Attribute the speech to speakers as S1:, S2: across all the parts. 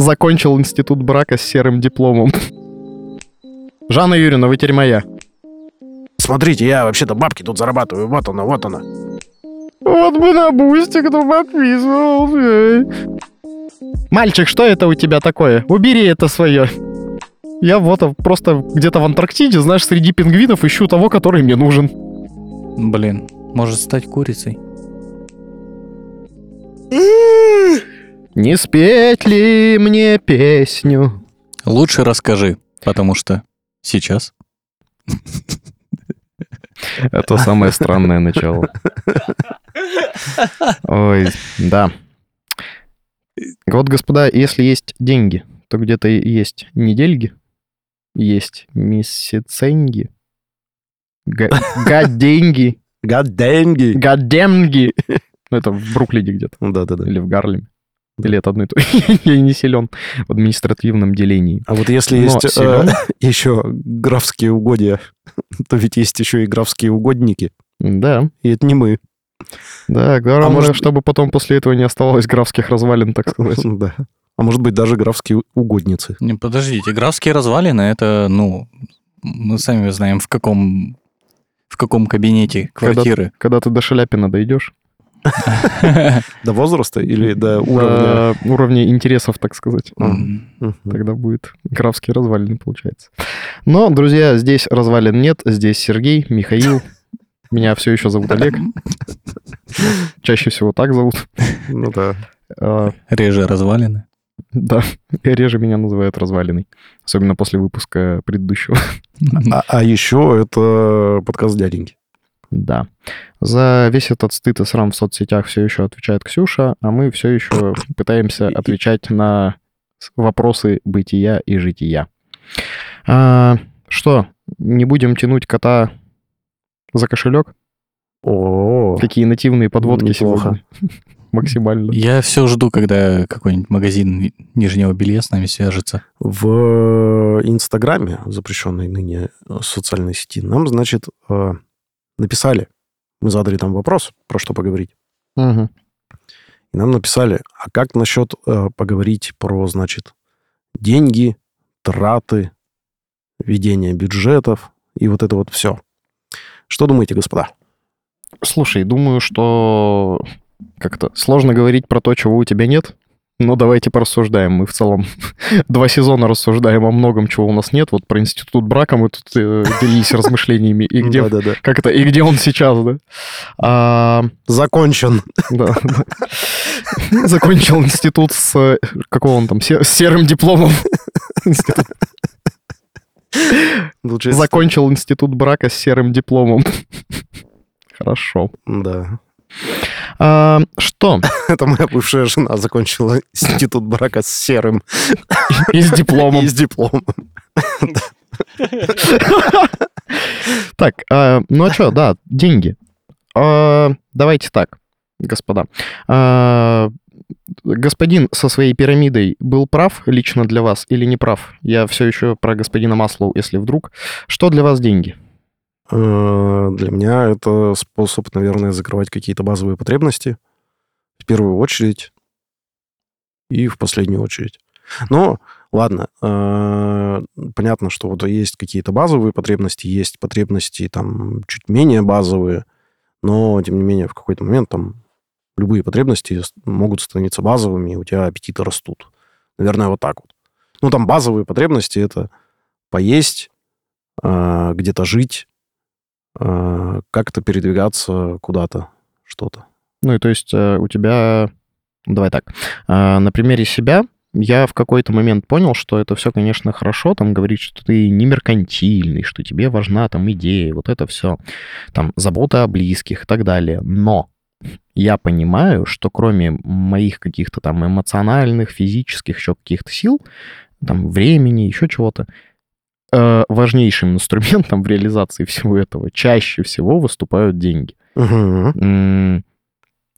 S1: закончил институт брака с серым дипломом. Жанна Юрьевна, вы теперь моя.
S2: Смотрите, я вообще-то бабки тут зарабатываю. Вот она, вот она.
S1: Вот бы на Boosty кто подписывался. Мальчик, что это у тебя такое? Убери это свое. Я вот просто где-то в Антарктиде, знаешь, среди пингвинов ищу того, который мне нужен.
S3: Блин, может стать курицей.
S1: Не спеть ли мне песню?
S3: Лучше расскажи, потому что сейчас.
S1: Это самое странное начало. Ой, да. Вот, господа, если есть деньги, то где-то есть недельги, есть месяценьги, га- гаденьги,
S2: Гаденги.
S1: гадемги. Ну, это в Бруклине где-то.
S2: Да-да-да.
S1: Или в Гарлеме. Или это одно и то. Я не силен в административном делении.
S2: А вот если
S1: Но
S2: есть э,
S1: силен.
S2: еще графские угодья, то ведь есть еще и графские угодники.
S1: Да,
S2: И это не мы.
S1: да, главное,
S2: А может-
S1: чтобы потом после этого не оставалось графских развалин, так сказать.
S2: Да. А может быть, даже графские угодницы.
S3: Не, подождите, графские развалины, это, ну, мы сами знаем, в каком, в каком кабинете
S1: Когда-
S3: квартиры.
S1: Когда ты до Шаляпина дойдешь,
S2: До возраста или до уровня?
S1: уровня, интересов, так сказать,
S2: Мгм.
S1: тогда будет графские развалины, получается. Но, друзья, здесь развалин нет, здесь Сергей, Михаил, меня все еще зовут Олег. Чаще всего так зовут.
S2: Ну да.
S1: А,
S3: Реже развалины.
S1: Да, реже меня называют развалиной. Особенно после выпуска предыдущего.
S2: А, а еще это подкаст дяденьки.
S1: Да. За весь этот стыд и срам в соцсетях все еще отвечает Ксюша, а мы все еще пытаемся отвечать на вопросы бытия и жития. А, что, не будем тянуть кота за кошелек?
S2: О,
S1: Какие нативные подводки
S2: Неплохо.
S1: сегодня? Максимально.
S3: Я все жду, когда какой-нибудь магазин нижнего белья с нами свяжется.
S2: в Инстаграме, запрещенной ныне э, социальной сети, нам, значит, э, написали. Мы задали там вопрос, про что поговорить.
S1: Мгм.
S2: И нам написали, а как насчет э, поговорить про, значит, деньги, траты, ведение бюджетов и вот это вот все. Что думаете, господа?
S1: Слушай, думаю, что как-то сложно говорить про то, чего у тебя нет. Но давайте порассуждаем. Мы в целом два сезона рассуждаем о многом, чего у нас нет. Вот про институт брака мы тут э, делились размышлениями. И где,
S2: Да-да-да.
S1: как это, и где он сейчас, да? А,
S2: Закончен.
S1: да, да. Закончил институт с... э, Какого он там? с серым дипломом. Институт. Закончил институт брака с серым дипломом. Хорошо.
S2: Да.
S1: А, что?
S2: Это моя бывшая жена закончила институт брака с серым
S1: И с дипломом.
S2: и с дипломом.
S1: Так, а, ну а что, да, деньги. А, давайте так, господа. А, господин со своей пирамидой был прав лично для вас или не прав? Я все еще про господина Маслоу, если вдруг. Что для вас деньги?
S2: Э, Для меня это способ, наверное, закрывать какие-то базовые потребности. В первую очередь и в последнюю очередь. Но, ладно, э, понятно, что вот есть какие-то базовые потребности, есть потребности там чуть менее базовые, но, тем не менее, в какой-то момент там любые потребности могут становиться базовыми, и у тебя аппетиты растут. Наверное, вот так вот. Ну, там базовые потребности — это поесть, э, где-то жить, э, как-то передвигаться куда-то, что-то.
S1: Ну и то есть э, у тебя... Давай так. А, На примере себя я в какой-то момент понял, что это все, конечно, хорошо, там говорить, что ты не меркантильный, что тебе важна там идея, вот это все, там забота о близких и так далее. Но я понимаю, что кроме моих каких-то там эмоциональных, физических, еще каких-то сил, там времени, еще чего-то, э, важнейшим инструментом в реализации всего этого чаще всего выступают деньги. М,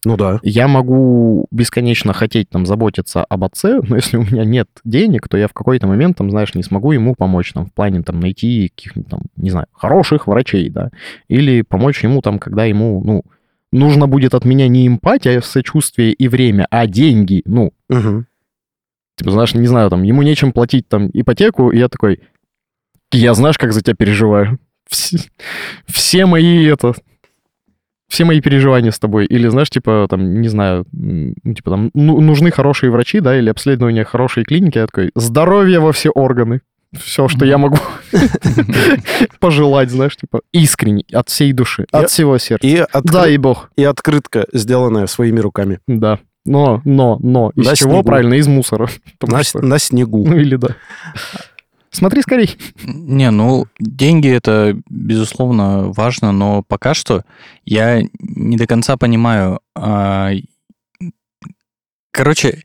S2: Ну да.
S1: я могу бесконечно хотеть там заботиться об отце, но если у меня нет денег, то я в какой-то момент, там, знаешь, не смогу ему помочь, там, в плане, там, найти каких-нибудь, там, не знаю, хороших врачей, да, или помочь ему, там, когда ему, ну, нужно будет от меня не эмпатия, сочувствие и время, а деньги, ну,
S2: Мгм.
S1: Типа, знаешь, не знаю, там, ему нечем платить там ипотеку, и я такой, я знаешь, как за тебя переживаю. Все, все мои, это, все мои переживания с тобой. Или, знаешь, типа, там, не знаю, ну, типа, там, ну, нужны хорошие врачи, да, или обследование хорошей клиники. Я такой, здоровье во все органы. Все, что я могу пожелать, знаешь, типа, искренне, от всей души, от всего сердца. Да, и бог.
S2: и открытка, сделанная своими руками.
S1: Да. Но, но, но. Из чего? Правильно, из мусора.
S2: На снегу.
S1: Ну или да. Смотри скорей.
S3: Не, ну, деньги это, безусловно, важно, но пока что я не до конца понимаю. а, Короче,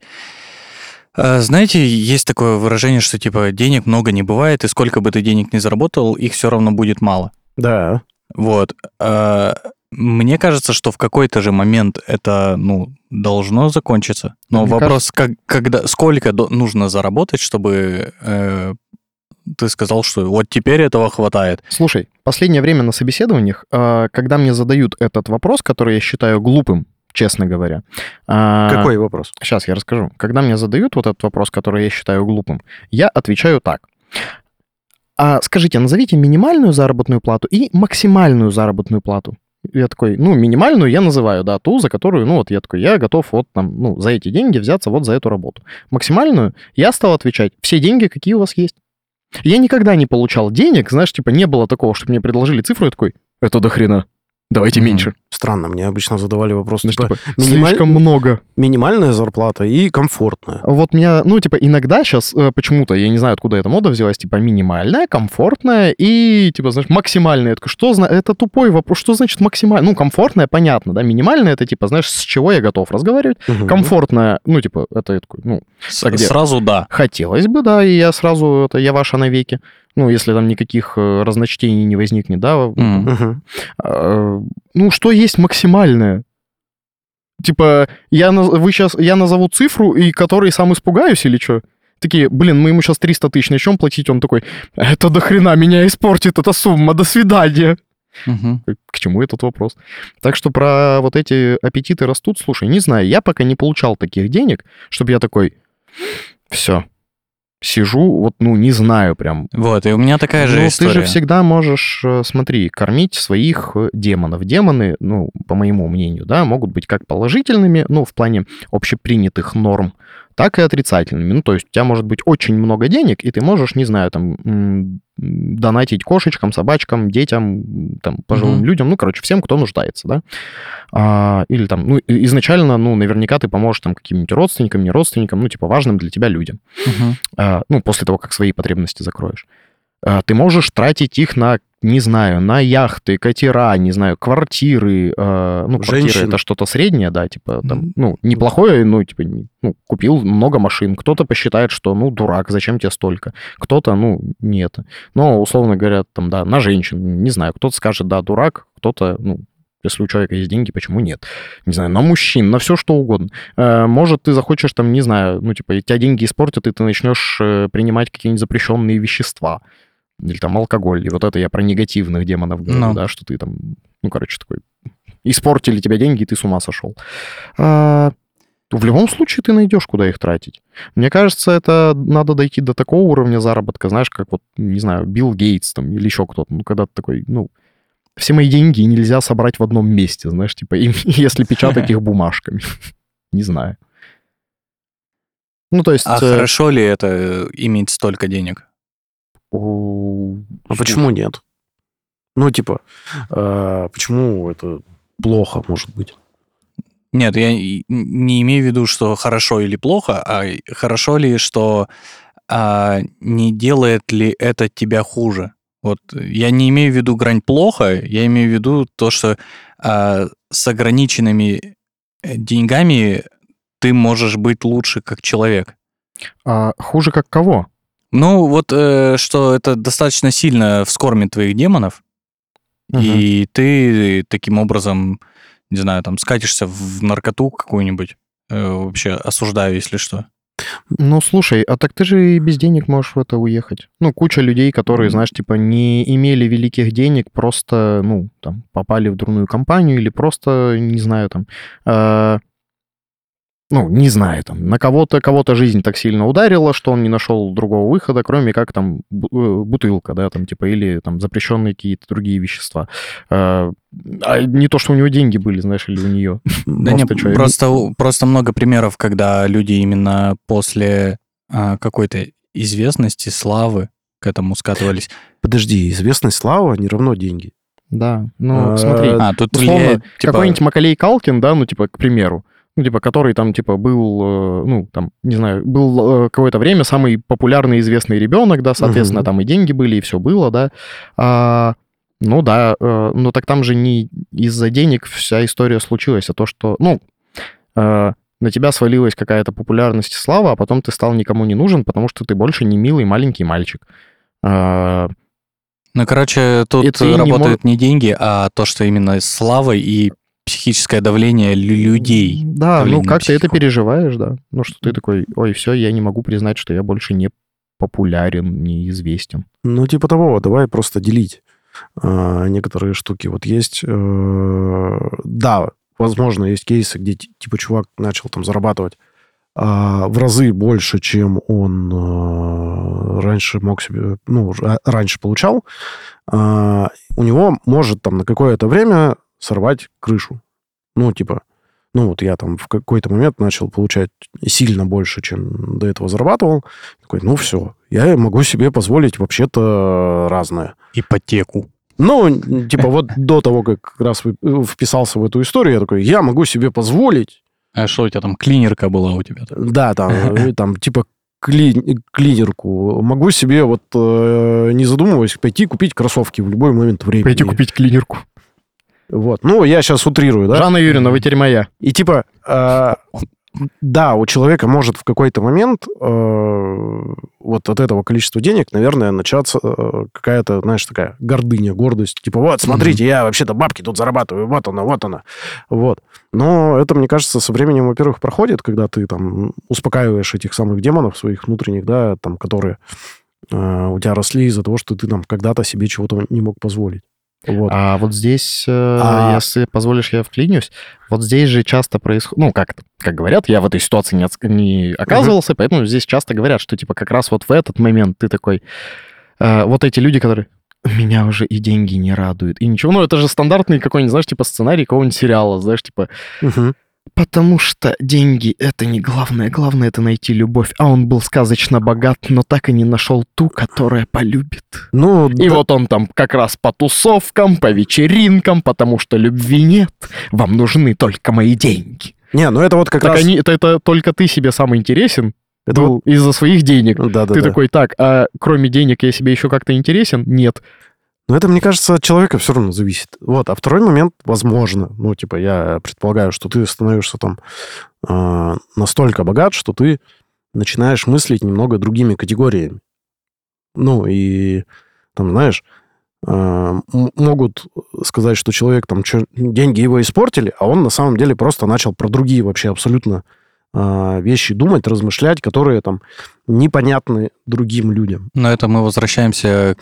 S3: а, знаете, есть такое выражение, что типа денег много не бывает, и сколько бы ты денег не заработал, их все равно будет мало.
S2: Да.
S3: Вот. а, Мне кажется, что в какой-то же момент это, ну, должно закончиться. Но
S1: Мне
S3: вопрос, как, когда, сколько до- нужно заработать, чтобы э, ты сказал, что вот теперь этого хватает.
S1: Слушай, последнее время на собеседованиях, а, когда мне задают этот вопрос, который я считаю глупым, честно говоря. а,
S2: Какой вопрос?
S1: Сейчас я расскажу. Когда мне задают вот этот вопрос, который я считаю глупым, я отвечаю так. А скажите, назовите минимальную заработную плату и максимальную заработную плату. Я такой, ну, минимальную я называю, да, ту, за которую, ну, вот я такой, я готов вот там, ну, за эти деньги взяться вот за эту работу. Максимальную я стал отвечать, все деньги, какие у вас есть. Я никогда не получал денег, знаешь, типа не было такого, чтобы мне предложили цифру, я такой, это до хрена, давайте
S3: Мгм.
S1: меньше.
S2: Странно, мне обычно задавали вопрос,
S1: Знаешь,
S2: типа,
S1: типа,
S2: минималь-
S1: слишком много.
S2: минимальная зарплата и комфортная.
S1: Вот меня, ну, типа, иногда сейчас почему-то, я не знаю, откуда эта мода взялась, типа, минимальная, комфортная и, типа, знаешь, максимальная. Такой, что зна... Это тупой вопрос, что значит максимальная? Ну, комфортная, понятно, да, минимальная, это, типа, знаешь, с чего я готов разговаривать.
S2: Мгм.
S1: Комфортная, ну, типа, это я такой, ну,
S3: С-
S1: А где?
S3: Сразу да.
S1: хотелось бы, да, и я сразу, это я ваша навеки. Ну, если там никаких э, разночтений не возникнет, да. А, Ну, что есть максимальное? Типа, я, вы сейчас, я назову цифру, и которой сам испугаюсь или что? Такие, блин, мы ему сейчас 300 тысяч начнем платить, он такой, это до хрена меня испортит эта сумма, до свидания.
S3: Мгм.
S1: К чему этот вопрос? Так что про вот эти аппетиты растут, слушай, не знаю, я пока не получал таких денег, чтобы я такой, все, сижу, вот, ну, не знаю прям,
S3: Вот, и у меня такая же
S1: ну,
S3: история.
S1: ты же всегда можешь, э, смотри, кормить своих э, демонов. Демоны, ну, по моему мнению, да, могут быть как положительными, ну, в плане общепринятых норм, так и отрицательными. Ну, то есть у тебя может быть очень много денег, и ты можешь, не знаю, там, донатить кошечкам, собачкам, детям, там, пожилым
S3: Мгм.
S1: людям, ну, короче, всем, кто нуждается, да. А, или там, ну, изначально, ну, наверняка ты поможешь там каким-нибудь родственникам, не родственникам, ну, типа, важным для тебя людям
S3: Мгм.
S1: а, ну, после того, как свои потребности закроешь, ты можешь тратить их на, не знаю, на яхты, катера, не знаю, квартиры. а, Ну, квартиры
S2: Женщин.
S1: это что-то среднее, да, типа, там, ну, неплохое, ну, типа, ну, купил много машин. Кто-то посчитает, что, ну, дурак, зачем тебе столько? Кто-то, ну, не это. Но, условно говоря, там, да, на женщин, не знаю, кто-то скажет, да, дурак, кто-то, ну, если у человека есть деньги, почему нет? Не знаю, на мужчин, на все что угодно. Э, Может, ты захочешь там, не знаю, ну, типа, тебя деньги испортят, и ты начнешь э, принимать какие-нибудь запрещенные вещества. Или там алкоголь. И вот это я про негативных демонов говорю,
S3: Ну.
S1: да, что ты там, ну, короче, такой, испортили тебе деньги, и ты с ума сошел. А, в любом случае ты найдешь, куда их тратить. Мне кажется, это надо дойти до такого уровня заработка, знаешь, как вот, не знаю, Билл Гейтс там или еще кто-то. Ну, когда ты такой, ну, все мои деньги нельзя собрать в одном месте, знаешь, типа, если печатать их бумажками. Не знаю. Ну, то есть...
S3: А
S1: э,
S3: хорошо ли это э, иметь столько денег?
S2: А почему нет? Ну, типа, э, почему это плохо может быть?
S3: Нет, я не имею в виду, что хорошо или плохо, а хорошо ли, что а, не делает ли это тебя хуже. Вот я не имею в виду грань плохо, я имею в виду то, что а, с ограниченными э, деньгами ты можешь быть лучше как человек.
S1: А хуже как кого?
S3: Ну, вот э, что это достаточно сильно вскормит твоих демонов,
S1: Мгм.
S3: и ты таким образом, не знаю, там скатишься в наркоту какую-нибудь. Э, вообще осуждаю, если что.
S1: Ну, слушай, а так ты же и без денег можешь в это уехать. Ну, куча людей, которые, знаешь, типа не имели великих денег, просто, ну, там, попали в дурную компанию или просто, не знаю, там, э, ну, не знаю, там, на кого-то, кого-то жизнь так сильно ударила, что он не нашел другого выхода, кроме как там э, бутылка, да, там, типа, или там запрещенные какие-то другие вещества. А, а не то, что у него деньги были, знаешь, или у нее.
S3: Да нет, просто, просто много примеров, когда люди именно после а, какой-то известности, славы к этому скатывались.
S2: Подожди, известность, слава не равно деньги.
S1: Да, ну,
S2: А,
S1: смотри,
S3: А, тут влияет, типа,
S1: какой-нибудь Макалей Калкин, да, ну, типа, к примеру, ну, типа, который там, типа, был, э, ну, там, не знаю, был э, какое-то время самый популярный известный ребенок, да, соответственно,
S2: Мгм.
S1: там и деньги были, и все было, да. А, ну, да, э, ну, так там же не из-за денег вся история случилась, а то, что, ну, на тебя свалилась какая-то популярность и слава, а потом ты стал никому не нужен, потому что ты больше не милый маленький мальчик. А,
S3: Ну, короче, тут
S1: ты не
S3: работают не деньги, а то, что именно слава и психическое давление лю- людей.
S1: Да,
S3: давление
S1: ну как ты это переживаешь, да. Ну что ты такой, ой, все, я не могу признать, что я больше не популярен, неизвестен.
S2: Ну, типа того, давай просто делить а, некоторые штуки. Вот есть, э, да, возможно, есть кейсы, где ти- типа чувак начал там зарабатывать а, в разы больше, чем он а, раньше мог себе, ну, ра- раньше получал. А, у него может там на какое-то время сорвать крышу. Ну, типа, ну, вот я там в какой-то момент начал получать сильно больше, чем до этого зарабатывал. Такой, ну, все, я могу себе позволить вообще-то разное.
S3: Ипотеку.
S2: Ну, типа вот до того, как раз э, вписался в эту историю, я такой, я могу себе позволить,
S3: А что у тебя там, клинерка была у тебя?
S2: да, там, э, там типа кли- клинерку, могу себе вот, э, не задумываясь, пойти купить кроссовки в любой момент времени.
S1: Пойти купить клинерку.
S2: Вот, ну, я сейчас утрирую, да?
S1: Жанна Юрьевна, вы теперь моя.
S2: И типа, э, да, у человека может в какой-то момент э, вот от этого количества денег, наверное, начаться э, какая-то, знаешь, такая гордыня, гордость. Типа, вот, смотрите, я вообще-то бабки тут зарабатываю, вот она, вот она. Вот. Но это, мне кажется, со временем, во-первых, проходит, когда ты там успокаиваешь этих самых демонов своих внутренних, да, там, которые э, у тебя росли из-за того, что ты там когда-то себе чего-то не мог позволить. Вот.
S1: А вот здесь, э,
S2: А-
S1: если позволишь, я вклинюсь, вот здесь же часто происходит, ну, как, как говорят, я в этой ситуации не, не оказывался, поэтому здесь часто говорят, что, типа, как раз вот в этот момент ты такой, э, вот эти люди, которые, меня уже и деньги не радуют, и ничего, ну, это же стандартный какой-нибудь, знаешь, типа, сценарий какого-нибудь сериала, знаешь, типа,
S2: Мгм.
S1: Потому что деньги — это не главное. Главное — это найти любовь. А он был сказочно богат, но так и не нашел ту, которая полюбит.
S2: Ну,
S1: И
S2: да-
S1: вот он там как раз по тусовкам, по вечеринкам, потому что любви нет. Вам нужны только мои деньги.
S2: Не, ну это вот как
S1: так
S2: раз...
S1: они, это, это только ты себе сам интересен
S2: это
S1: был из-за своих денег.
S2: вот- Да, да,
S1: ты
S2: да.
S1: такой, так, а кроме денег я себе еще как-то интересен? Нет.
S2: Но это, мне кажется, от человека все равно зависит. Вот. А второй момент, возможно, ну, типа, я предполагаю, что ты становишься там э, настолько богат, что ты начинаешь мыслить немного другими категориями. Ну, и там, знаешь, э, могут сказать, что человек там чё- деньги его испортили, а он на самом деле просто начал про другие вообще абсолютно э, вещи думать, размышлять, которые там непонятны другим людям.
S3: Но это мы возвращаемся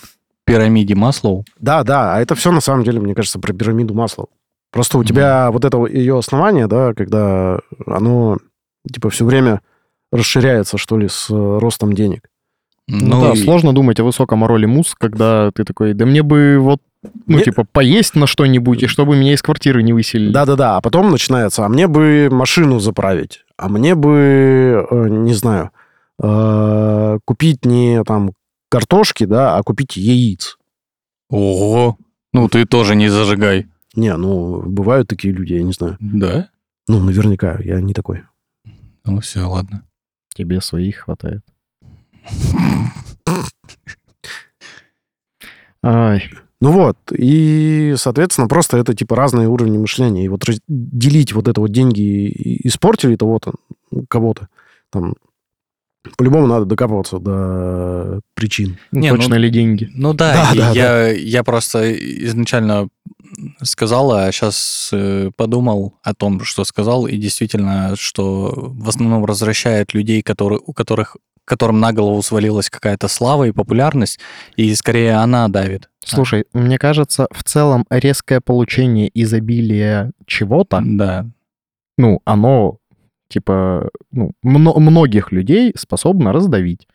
S3: пирамиде Маслоу.
S2: Да, да, а это все на самом деле, мне кажется, про пирамиду масла. Просто у
S3: Мгм.
S2: тебя вот это ее основание, да, когда оно типа все время расширяется, что ли, с э, ростом денег.
S1: Ну, да,
S3: и-
S1: сложно думать о высоком роли муз, когда ты такой, да мне бы вот, ну,
S2: Мне-
S1: типа, поесть на что-нибудь, и чтобы меня из квартиры не выселили.
S2: Да-да-да, а потом начинается, а мне бы машину заправить, а мне бы, э, не знаю, э, купить не там картошки, да, а купить яиц.
S3: Ого. Ну, ты тоже не зажигай.
S2: Не, ну, бывают такие люди, я не знаю.
S3: Да?
S2: Ну, наверняка, я не такой.
S3: Ну, все, ладно.
S1: Тебе своих хватает. Ай,
S2: Ну вот, и, соответственно, просто это типа разные уровни мышления. И вот делить вот это вот деньги и- испортили того-то, кого-то, там, по-любому надо докапываться до причин.
S3: Не, ну-
S1: точно ли деньги?
S3: Ну да,
S2: Да, да,
S3: я, я просто изначально сказал, а сейчас подумал о том, что сказал, и действительно, что в основном возвращает людей, которые, у которых которым на голову свалилась какая-то слава и популярность, и скорее она давит.
S1: Слушай, мне кажется, в целом резкое получение изобилия чего-то,
S3: Да.
S1: ну, оно типа, ну, мно- многих людей способна раздавить.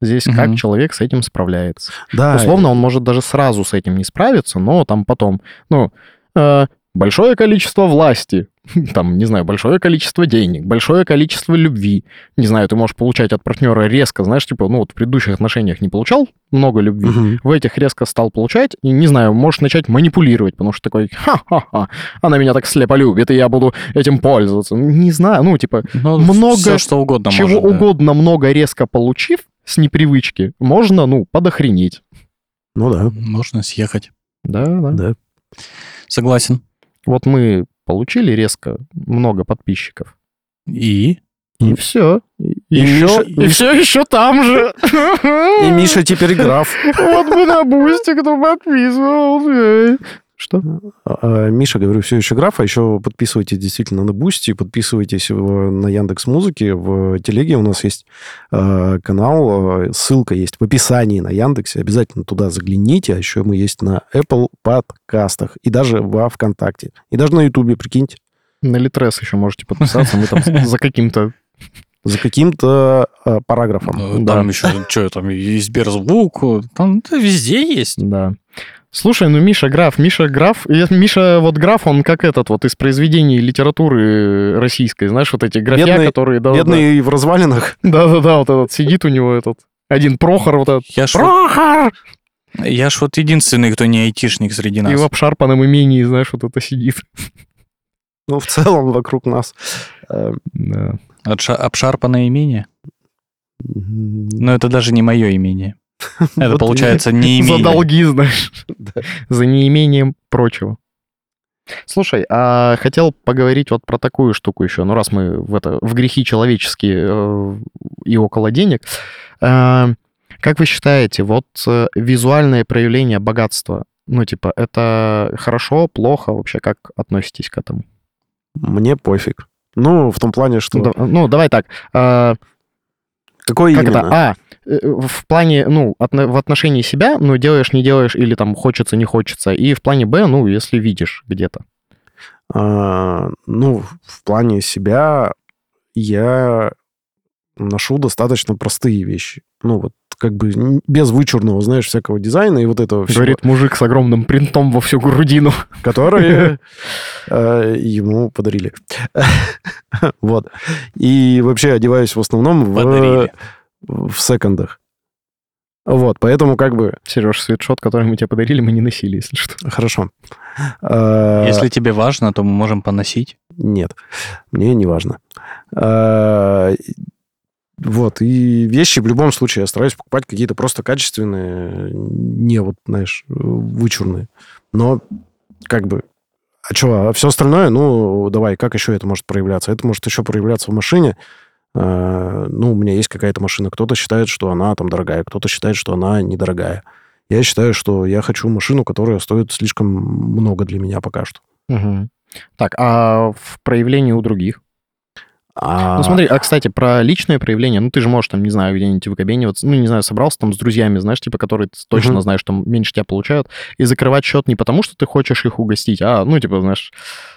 S1: Здесь
S3: Мгм.
S1: как человек с этим справляется.
S2: Да,
S1: Условно, он может даже сразу с этим не справиться, но там потом, ну, э, большое количество власти, там, не знаю, большое количество денег, большое количество любви. Не знаю, ты можешь получать от партнера резко, знаешь, типа, ну, вот в предыдущих отношениях не получал много любви,
S2: Мгм.
S1: в этих резко стал получать, и, не знаю, можешь начать манипулировать, потому что такой, ха-ха-ха, она меня так слепо любит, и я буду этим пользоваться. Не знаю, ну, типа,
S3: Ну,
S1: Много
S3: все, что угодно
S1: чего
S3: может, да.
S1: угодно много резко получив с непривычки, можно, ну, подохренеть.
S2: Ну да,
S3: Можно съехать.
S1: Да, да.
S2: да.
S3: Согласен.
S1: Вот мы получили резко много подписчиков.
S3: И?
S1: И все. И,
S2: И
S1: еще,
S2: Миша-
S1: и все еще там же.
S2: И Миша теперь граф.
S1: Вот бы на Boosty кто подписывался. Что?
S2: А, а, Миша, говорю, все еще граф, а еще подписывайтесь действительно на Boosty, подписывайтесь в- на Яндекс Музыки, в Телеге у нас есть э, канал, ссылка есть в описании на Яндексе, обязательно туда загляните, а еще мы есть на Apple подкастах и даже во ВКонтакте, и даже на Ютубе, прикиньте,
S1: На Литрес еще можете подписаться. Мы там за каким-то...
S2: за каким-то э, параграфом.
S3: Ну,
S1: Да.
S3: Там еще, что там, и Сберзвук, там да, везде есть.
S1: Да. Слушай, ну Миша Граф, Миша Граф, и Миша вот Граф, он как этот вот из произведений литературы российской, знаешь, вот эти графья,
S2: Бедный-
S1: которые... да,
S2: Бедный в развалинах.
S1: Да, да, да, вот этот сидит у него этот один Прохор, вот этот.
S3: Я ж, вот,
S1: Прохор!
S3: я ж вот единственный, кто не айтишник среди
S1: И
S3: нас.
S1: в обшарпанном имении, знаешь, вот это сидит.
S2: Ну, в целом вокруг нас. Э,
S1: Да.
S3: Обшарпанное имение. Но это даже не мое имение. Это
S2: Вот
S3: получается не
S1: За долги, знаешь.
S2: Да.
S1: За неимением прочего. Слушай, а хотел поговорить вот про такую штуку еще. Ну, раз мы в, это, в грехи человеческие э, и около денег. Э, как вы считаете, вот э, визуальное проявление богатства, ну, типа, это хорошо, плохо? Вообще, как относитесь к этому?
S2: Мне пофиг. Ну, в том плане, что...
S1: Да- ну, давай так. э,
S2: Какой
S1: Как
S2: именно?
S1: это? А, э, в плане, ну, отно- в отношении себя, ну, делаешь, не делаешь, или там хочется, не хочется. И в плане Б, ну, если видишь где-то.
S2: А, ну, в плане себя я ношу достаточно простые вещи. Ну, вот как бы без вычурного, знаешь, всякого дизайна и вот этого всего,
S1: Говорит мужик с огромным принтом во всю грудину.
S2: которые э, ему подарили. Вот. И вообще одеваюсь в основном в, секондах. Вот, поэтому как бы...
S1: Сереж, свитшот, который мы тебе подарили, мы не носили, если что.
S2: Хорошо. А,
S3: Если тебе важно, то мы можем поносить.
S2: Нет, мне не важно. Вот, и вещи в любом случае я стараюсь покупать какие-то просто качественные, не вот, знаешь, вычурные. Но как бы, а что, а все остальное, ну, давай, как еще это может проявляться? Это может еще проявляться в машине. А, Ну, у меня есть какая-то машина. Кто-то считает, что она там дорогая, кто-то считает, что она недорогая. Я считаю, что я хочу машину, которая стоит слишком много для меня пока что.
S1: Мгм. Так, а в проявлении у других?
S2: А-
S1: Ну смотри, а, кстати, про личное проявление, ну ты же можешь там, не знаю, где-нибудь выкобениваться, ну не знаю, собрался там с друзьями, знаешь, типа, которые ты точно
S2: Мгм.
S1: знаешь, что меньше тебя получают, и закрывать счет не потому, что ты хочешь их угостить, а, ну типа, знаешь...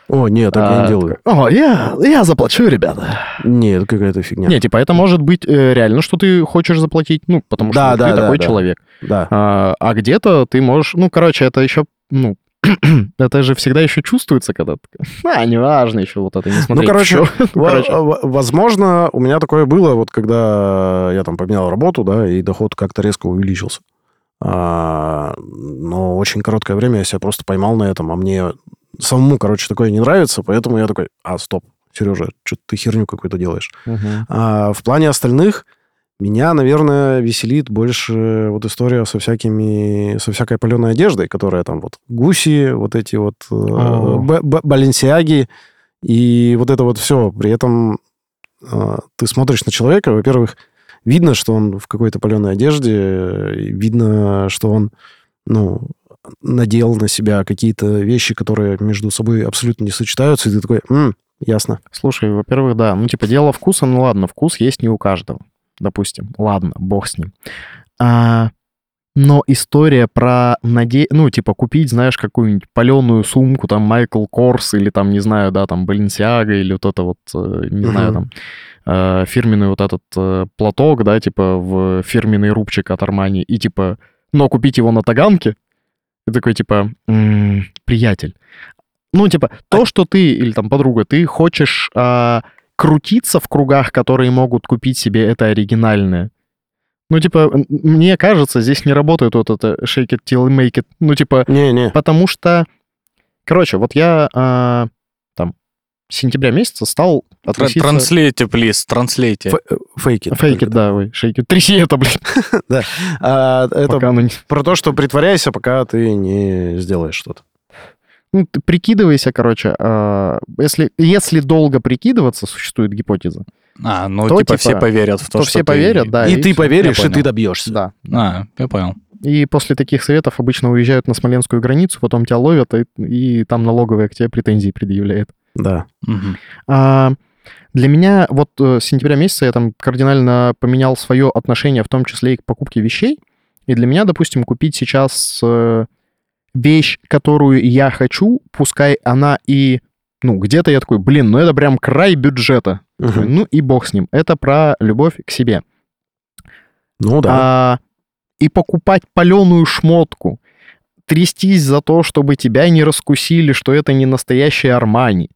S2: О, нет, так я
S1: а,
S2: не делаю.
S1: О, я, я заплачу, ребята.
S2: Нет, какая-то фигня.
S1: Не, типа, это может быть э, реально, что ты хочешь заплатить, ну, потому что
S2: Да,
S1: вот
S2: да,
S1: ты
S2: да,
S1: такой
S2: да.
S1: человек.
S2: Да.
S1: А, а где-то ты можешь, ну, короче, это еще, ну, это же всегда еще чувствуется, когда ты, а, неважно еще вот это, не смотреть.
S2: короче,
S1: всё. Ну, короче.
S2: Возможно, у меня такое было, вот когда я там поменял работу, да, и доход как-то резко увеличился. А, но очень короткое время я себя просто поймал на этом, а мне самому, короче, такое не нравится, поэтому я такой, а, стоп, Сережа, что ты херню какую-то делаешь. А в плане остальных меня, наверное, веселит больше вот история со всякими, со всякой паленой одеждой, которая там вот гуси, вот эти вот э, б- баленсиаги и вот это вот все. При этом э, ты смотришь на человека, во-первых, видно, что он в какой-то паленой одежде, видно, что он, ну, надел на себя какие-то вещи, которые между собой абсолютно не сочетаются, и ты такой, «М, ясно.
S1: Слушай, во-первых, да, ну, типа, дело вкуса, ну, ладно, вкус есть не у каждого, допустим. Ладно, бог с ним. А, Но история про наде... ну, типа, купить, знаешь, какую-нибудь паленую сумку, там, Майкл Корс, или там, не знаю, да, там, Баленсиага, или вот это вот, э, не знаю, там, э, фирменный вот этот э, платок, да, типа, в фирменный рубчик от Армани, и, типа, но купить его на Таганке, и такой, типа, «М, приятель, ну, типа, то, что ты, или там подруга, ты хочешь а, крутиться в кругах, которые могут купить себе это оригинальное. Ну, типа, мне кажется, здесь не работает вот это shake it till make it. Ну, типа,
S2: Не-не.
S1: потому что... Короче, вот я а, там с сентября месяца стал относиться...
S3: Транслейте, плиз, транслейте.
S2: Ф- Фейк it.
S1: Фейк it, да, вы, shake it. Тряси это, блин,
S2: А, это
S1: пока оно не...
S2: про то, что притворяйся, пока ты не сделаешь что-то.
S1: Ну, ты прикидывайся, короче, а, если, если долго прикидываться, существует гипотеза,
S3: А, ну,
S1: То,
S3: типа, все
S1: типа,
S3: поверят в то,
S1: то
S3: что
S1: все
S3: ты-
S1: поверят, да.
S2: и ты
S1: всё.
S2: поверишь, и ты добьешься.
S1: Да.
S3: А, я понял.
S1: И после таких советов обычно уезжают на Смоленскую границу, потом тебя ловят, и, и там налоговая к тебе претензии предъявляет.
S2: Да.
S3: Мгм.
S1: А, для меня вот э, с сентября месяца я там кардинально поменял свое отношение, в том числе и к покупке вещей. И для меня, допустим, купить сейчас э, вещь, которую я хочу, пускай она и, ну, где-то я такой, блин, ну это прям край бюджета.
S2: Мгм.
S1: Ну и бог с ним. Это про любовь к себе.
S2: Ну да.
S1: А, и покупать паленую шмотку, трястись за то, чтобы тебя не раскусили, что это не настоящий Армани.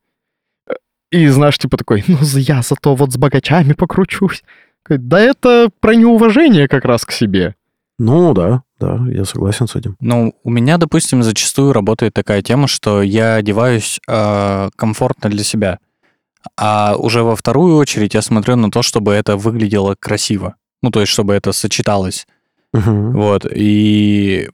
S1: И знаешь, типа такой, ну я зато вот с богачами покручусь. Да это про неуважение как раз к себе.
S2: Ну да, да, я согласен с этим.
S3: Ну, у меня, допустим, зачастую работает такая тема, что я одеваюсь э, комфортно для себя. А уже во вторую очередь я смотрю на то, чтобы это выглядело красиво. Ну, то есть, чтобы это сочеталось.
S2: Мгм.
S3: Вот. И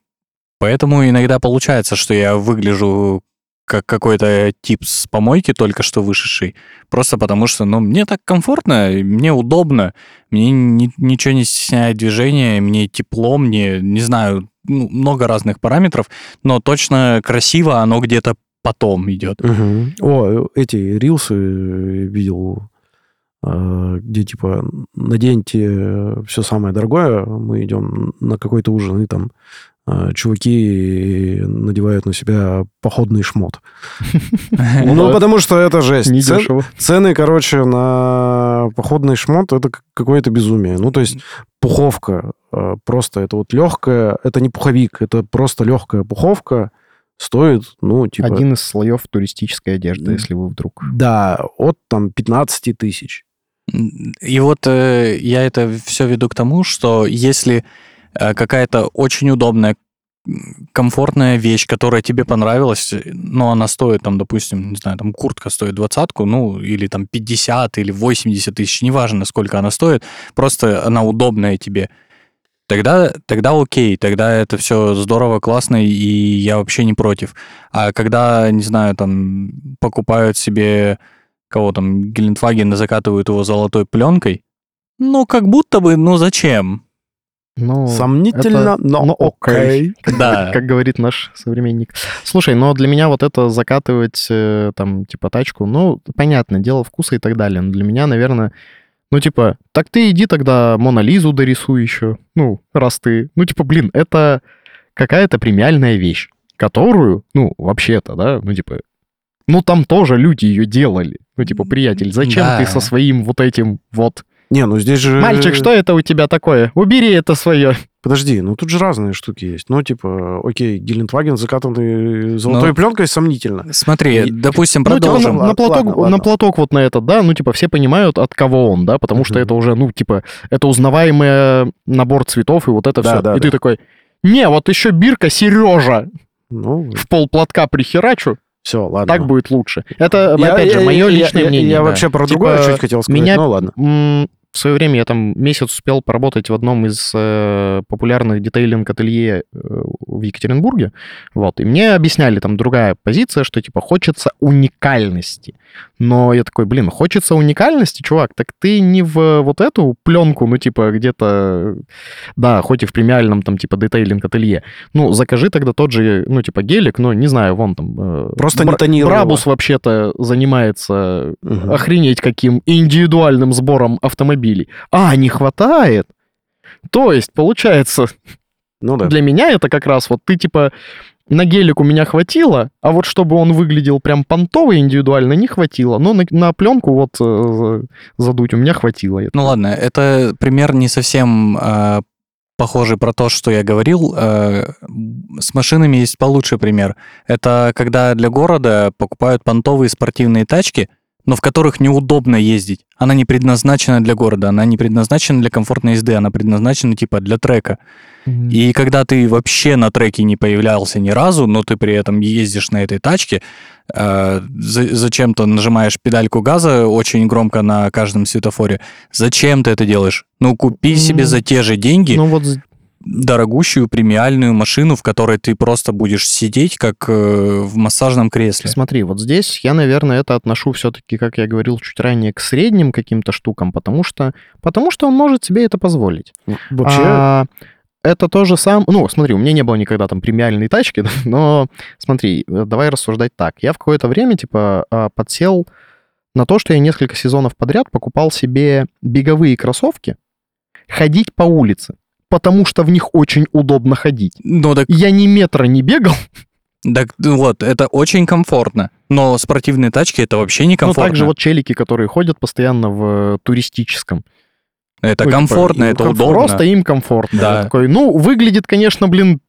S3: поэтому иногда получается, что я выгляжу как какой-то тип с помойки, только что вышедший. Просто потому что, ну, мне так комфортно, мне удобно, мне ни- ничего не стесняет движение, мне тепло, мне, не знаю, ну, много разных параметров, но точно красиво оно где-то потом идет.
S2: Мгм. О, эти рилсы э, видел, где типа наденьте все самое дорогое, мы идем на какой-то ужин, и там э, чуваки надевают на себя походный шмот. Ну, потому что это жесть. Цены, короче, на походный шмот это какое-то безумие. Ну, то есть пуховка э, просто это вот легкая, это не пуховик, это просто легкая пуховка стоит, ну, типа...
S1: Один из слоев туристической одежды, если вы вдруг...
S2: Да, от там 15 тысяч.
S3: И вот э, я это все веду к тому, что если э, какая-то очень удобная, комфортная вещь, которая тебе понравилась, но она стоит, там, допустим, не знаю, там куртка стоит двадцатку, ну, или там 50, или 80 тысяч, неважно, сколько она стоит, просто она удобная тебе, тогда, тогда окей, тогда это все здорово, классно, и я вообще не против. А когда, не знаю, там покупают себе кого там, Гелендваген, закатывают его золотой пленкой, ну, как будто бы, ну, зачем?
S1: Ну,
S2: Сомнительно,
S1: это-
S2: но
S1: но
S2: окей.
S1: Как,
S3: Да.
S1: как говорит наш современник. Слушай, но для меня вот это закатывать э, там, типа, тачку, ну, понятно, дело вкуса и так далее. Но для меня, наверное, ну, типа, так ты иди тогда Мона Лизу дорисуй еще. Ну, раз ты... Ну, типа, блин, это какая-то премиальная вещь, которую, ну, вообще-то, да, ну, типа, ну, там тоже люди ее делали. Ну, типа, приятель, зачем
S3: Да.
S1: ты со своим вот этим вот...
S2: Не, ну здесь же...
S1: Мальчик, что это у тебя такое? Убери это свое.
S2: Подожди, ну тут же разные штуки есть. Ну, типа, окей, Гелендваген закатанный золотой
S3: Ну,
S2: пленкой сомнительно.
S3: Смотри,
S2: И-
S3: допустим,
S1: Ну, типа,
S3: продолжим.
S1: на, на платок,
S2: Ладно, ладно.
S1: на платок вот на этот, да, ну, типа, все понимают, от кого он, да, потому что это уже, ну, типа, это узнаваемый набор цветов и вот это
S2: Да,
S1: все.
S2: да,
S1: и ты такой, не, вот еще бирка Сережа
S2: Ну,
S1: в пол платка прихерачу,
S2: все, ладно.
S1: так будет лучше. Это,
S2: Я-
S1: опять же,
S2: я-
S1: мое
S2: я-
S1: личное
S2: я-
S1: мнение.
S2: Я
S1: да.
S2: вообще про
S1: Типа,
S2: другое чуть хотел сказать,
S1: меня-
S2: ну ладно.
S1: В свое время я там месяц успел поработать в одном из э, популярных детейлинг-ателье э, в Екатеринбурге, вот, и мне объясняли там другая позиция, что, типа, хочется уникальности. Но я такой, блин, хочется уникальности, чувак, так ты не в вот эту пленку, ну, типа, где-то, да, хоть и в премиальном, там, типа, детейлинг-ателье, ну, закажи тогда тот же, ну, типа, гелик, но, не знаю, вон там... э,
S2: Просто не тонируй его.
S1: Брабус вообще-то занимается
S2: Мгм.
S1: охренеть каким индивидуальным сбором автомобилей. А, не хватает. То есть, получается,
S2: Ну да.
S1: Для меня это как раз вот ты типа на гелик у меня хватило, а вот чтобы он выглядел прям понтовый индивидуально не хватило. Но на, на пленку вот э, задуть у меня хватило.
S3: Ну ладно, это пример не совсем э, похожий про то, что я говорил. Э, с машинами есть получше пример. Это когда для города покупают понтовые спортивные тачки, но в которых неудобно ездить. Она не предназначена для города, она не предназначена для комфортной езды, она предназначена типа для трека. И когда ты вообще на треке не появлялся ни разу, но ты при этом ездишь на этой тачке, э, за- зачем-то нажимаешь педальку газа очень громко на каждом светофоре, зачем ты это делаешь? Ну, купи себе
S1: Ну,
S3: за те же деньги
S1: Ну вот
S3: дорогущую премиальную машину, в которой ты просто будешь сидеть, как э, в массажном кресле.
S1: смотри, вот здесь я, наверное, это отношу все-таки, как я говорил чуть ранее, к средним каким-то штукам, потому что, потому что он может себе это позволить.
S2: Вообще,
S1: А, это то же самое... Ну, смотри, у меня не было никогда там премиальной тачки, но смотри, э, давай рассуждать так. Я в какое-то время, типа, а, подсел на то, что я несколько сезонов подряд покупал себе беговые кроссовки, ходить по улице, потому что в них очень удобно ходить.
S3: Ну, так,
S1: Я ни метра не бегал,
S3: так ну вот, это очень комфортно. Но спортивные тачки это вообще не
S1: но
S3: комфортно.
S1: также вот челики, которые ходят постоянно в э, туристическом.
S3: это
S1: Ну, типа,
S3: комфортно,
S1: им
S3: это
S1: комф-
S3: удобно.
S1: Просто им комфортно.
S3: Да.
S1: Я такой, ну, выглядит, конечно, блин,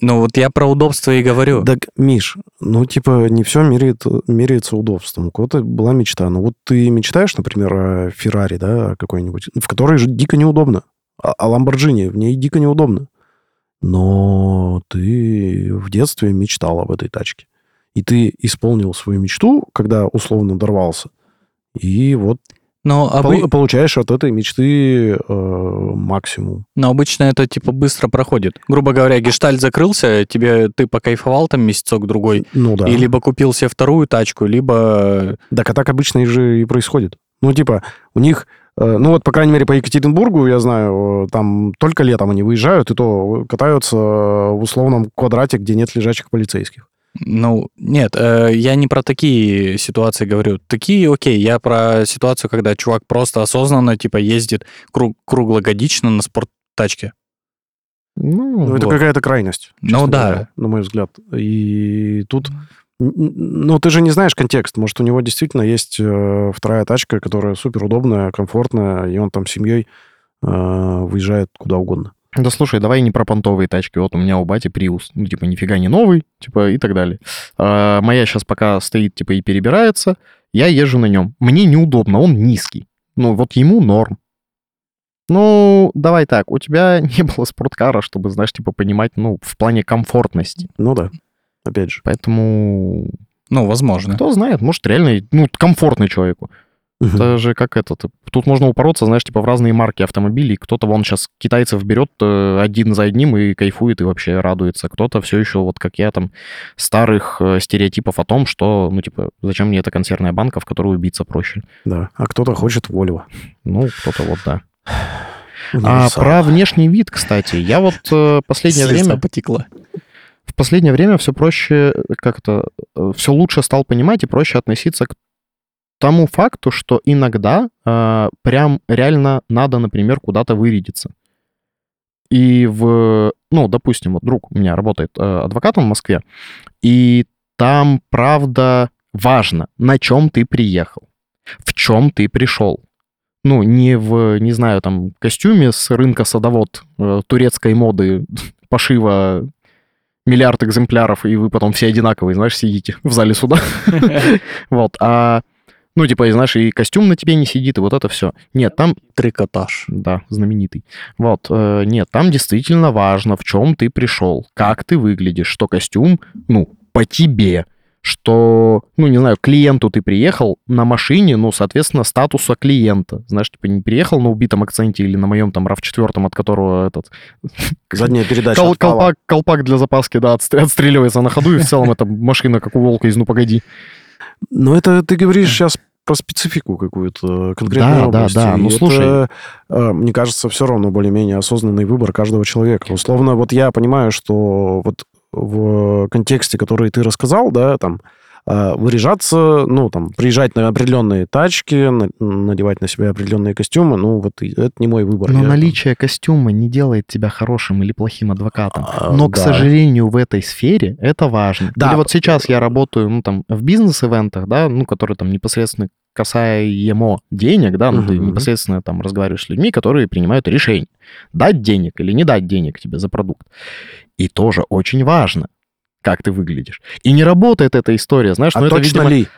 S3: Ну вот я про удобство и говорю.
S2: Так, Миш, ну, типа, не все меряет, меряется удобством. У кого-то была мечта. Ну, вот ты мечтаешь, например, о Феррари, да, какой-нибудь, в которой же дико неудобно. А Ламборджини, в ней дико неудобно. Но ты в детстве мечтал об этой тачке. И ты исполнил свою мечту, когда условно дорвался. И вот
S3: Но, обы-
S2: пол- получаешь от этой мечты э, максимум.
S3: но обычно это типа быстро проходит. Грубо говоря, гештальт закрылся, тебе ты покайфовал там месяцок-другой,
S2: Ну да.
S3: и либо купил себе вторую тачку, либо...
S2: Так, а так обычно и же и происходит. Ну, типа, у них, э, ну вот, по крайней мере, по Екатеринбургу, я знаю, э, там только летом они выезжают, и то катаются э, в условном квадрате, где нет лежачих полицейских.
S3: Ну, нет, э, я не про такие ситуации говорю. Такие, окей, я про ситуацию, когда чувак просто осознанно, типа, ездит кру- круглогодично на спорттачке.
S1: ну,
S2: Ну, это
S3: вот.
S2: какая-то крайность.
S3: Ну да.
S2: говоря, на мой взгляд. И тут... н- н- Ну, ты же не знаешь контекст. Может, у него действительно есть э, вторая тачка, которая супер удобная, комфортная, и он там с семьей э, выезжает куда угодно.
S1: Да слушай, давай не про понтовые тачки. Вот у меня у бати Приус. Ну, типа, нифига не новый, типа, и так далее. А, моя сейчас пока стоит, типа, и перебирается. Я езжу на нем. Мне неудобно, он низкий. Ну, вот ему норм. Ну, давай так, у тебя не было спорткара, чтобы, знаешь, типа, понимать, ну, в плане комфортности.
S2: Ну да, опять же.
S1: Поэтому,
S3: Ну, возможно.
S1: кто знает, может, реально, ну, комфортный человеку. Это же как этот. Тут можно упороться, знаешь, типа в разные марки автомобилей. Кто-то вон сейчас китайцев берет э, один за одним и кайфует и вообще радуется. Кто-то все еще, вот как я, там, старых э, стереотипов о том, что, ну, типа, зачем мне эта консервная банка, в которую убиться проще.
S2: Да. А кто-то хочет Вольво.
S1: Ну, кто-то вот, да. А про внешний вид, кстати, я вот э, последнее
S3: Слеза
S1: время...
S3: потекла.
S1: В последнее время все проще, как это, все лучше стал понимать и проще относиться к тому факту, что иногда э, прям реально надо, например, куда-то вырядиться. И в, ну, допустим, вот друг у меня работает э, адвокатом в Москве, и там, правда, важно, на чем ты приехал, в чем ты пришел. Ну, не в, не знаю, там, костюме с рынка садовод э, турецкой моды пошива миллиард экземпляров, и вы потом все одинаковые, знаешь, сидите в зале суда. Вот, а, ну, типа, и, знаешь, и костюм на тебе не сидит, и вот это все. Нет, там,
S3: Трикотаж.
S1: да, знаменитый. Вот, э, нет, там действительно важно, в чем ты пришел, как ты выглядишь, что костюм, ну, по тебе, что, ну, не знаю, клиенту ты приехал на машине, ну, соответственно, статуса клиента. Знаешь, типа, не приехал на убитом акценте или на моем там RAV4, от которого этот
S2: Задняя передача
S1: Кол- колпак, колпак для запаски, да, отстр- отстреливается на ходу, и в целом это машина, как у волка из «Ну, погоди».
S2: Но это ты говоришь сейчас про специфику какую-то конкретной
S1: Да, да,
S2: области.
S1: да.
S2: И
S1: Ну,
S2: это,
S1: слушай.
S2: э, мне кажется, все равно более-менее осознанный выбор каждого человека. Условно, вот я понимаю, что вот в контексте, который ты рассказал, да, там, выряжаться, ну, там, приезжать на определенные тачки, на- надевать на себя определенные костюмы, ну, вот это не мой выбор.
S1: Но
S2: Я-
S1: наличие костюма не делает тебя хорошим или плохим адвокатом.
S2: А,
S1: Но, к
S2: да.
S1: сожалению, в этой сфере это важно.
S2: Да.
S1: Или вот сейчас я работаю, ну, там, в бизнес-ивентах, да, ну, которые там непосредственно касаемо денег, да, ну, ты
S2: Мгм.
S1: непосредственно там разговариваешь с людьми, которые принимают решение, дать денег или не дать денег тебе за продукт. И тоже очень важно, как ты выглядишь. И не работает эта история, знаешь,
S2: А
S1: ну, это,
S2: точно
S1: видимо,
S2: ли?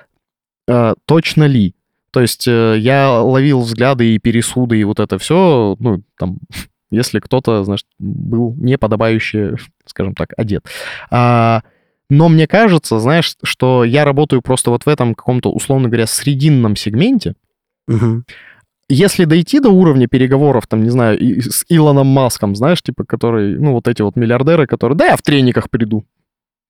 S1: э, точно ли? То есть э, я ловил взгляды и пересуды, и вот это все, ну, там, если кто-то, знаешь, был неподобающе, скажем так, одет. А, но мне кажется, знаешь, что я работаю просто вот в этом каком-то, условно говоря, срединном сегменте.
S2: Мгм.
S1: Если дойти до уровня переговоров, там, не знаю, и- с Илоном Маском, знаешь, типа, который, ну, вот эти вот миллиардеры, которые, да, я в трениках приду.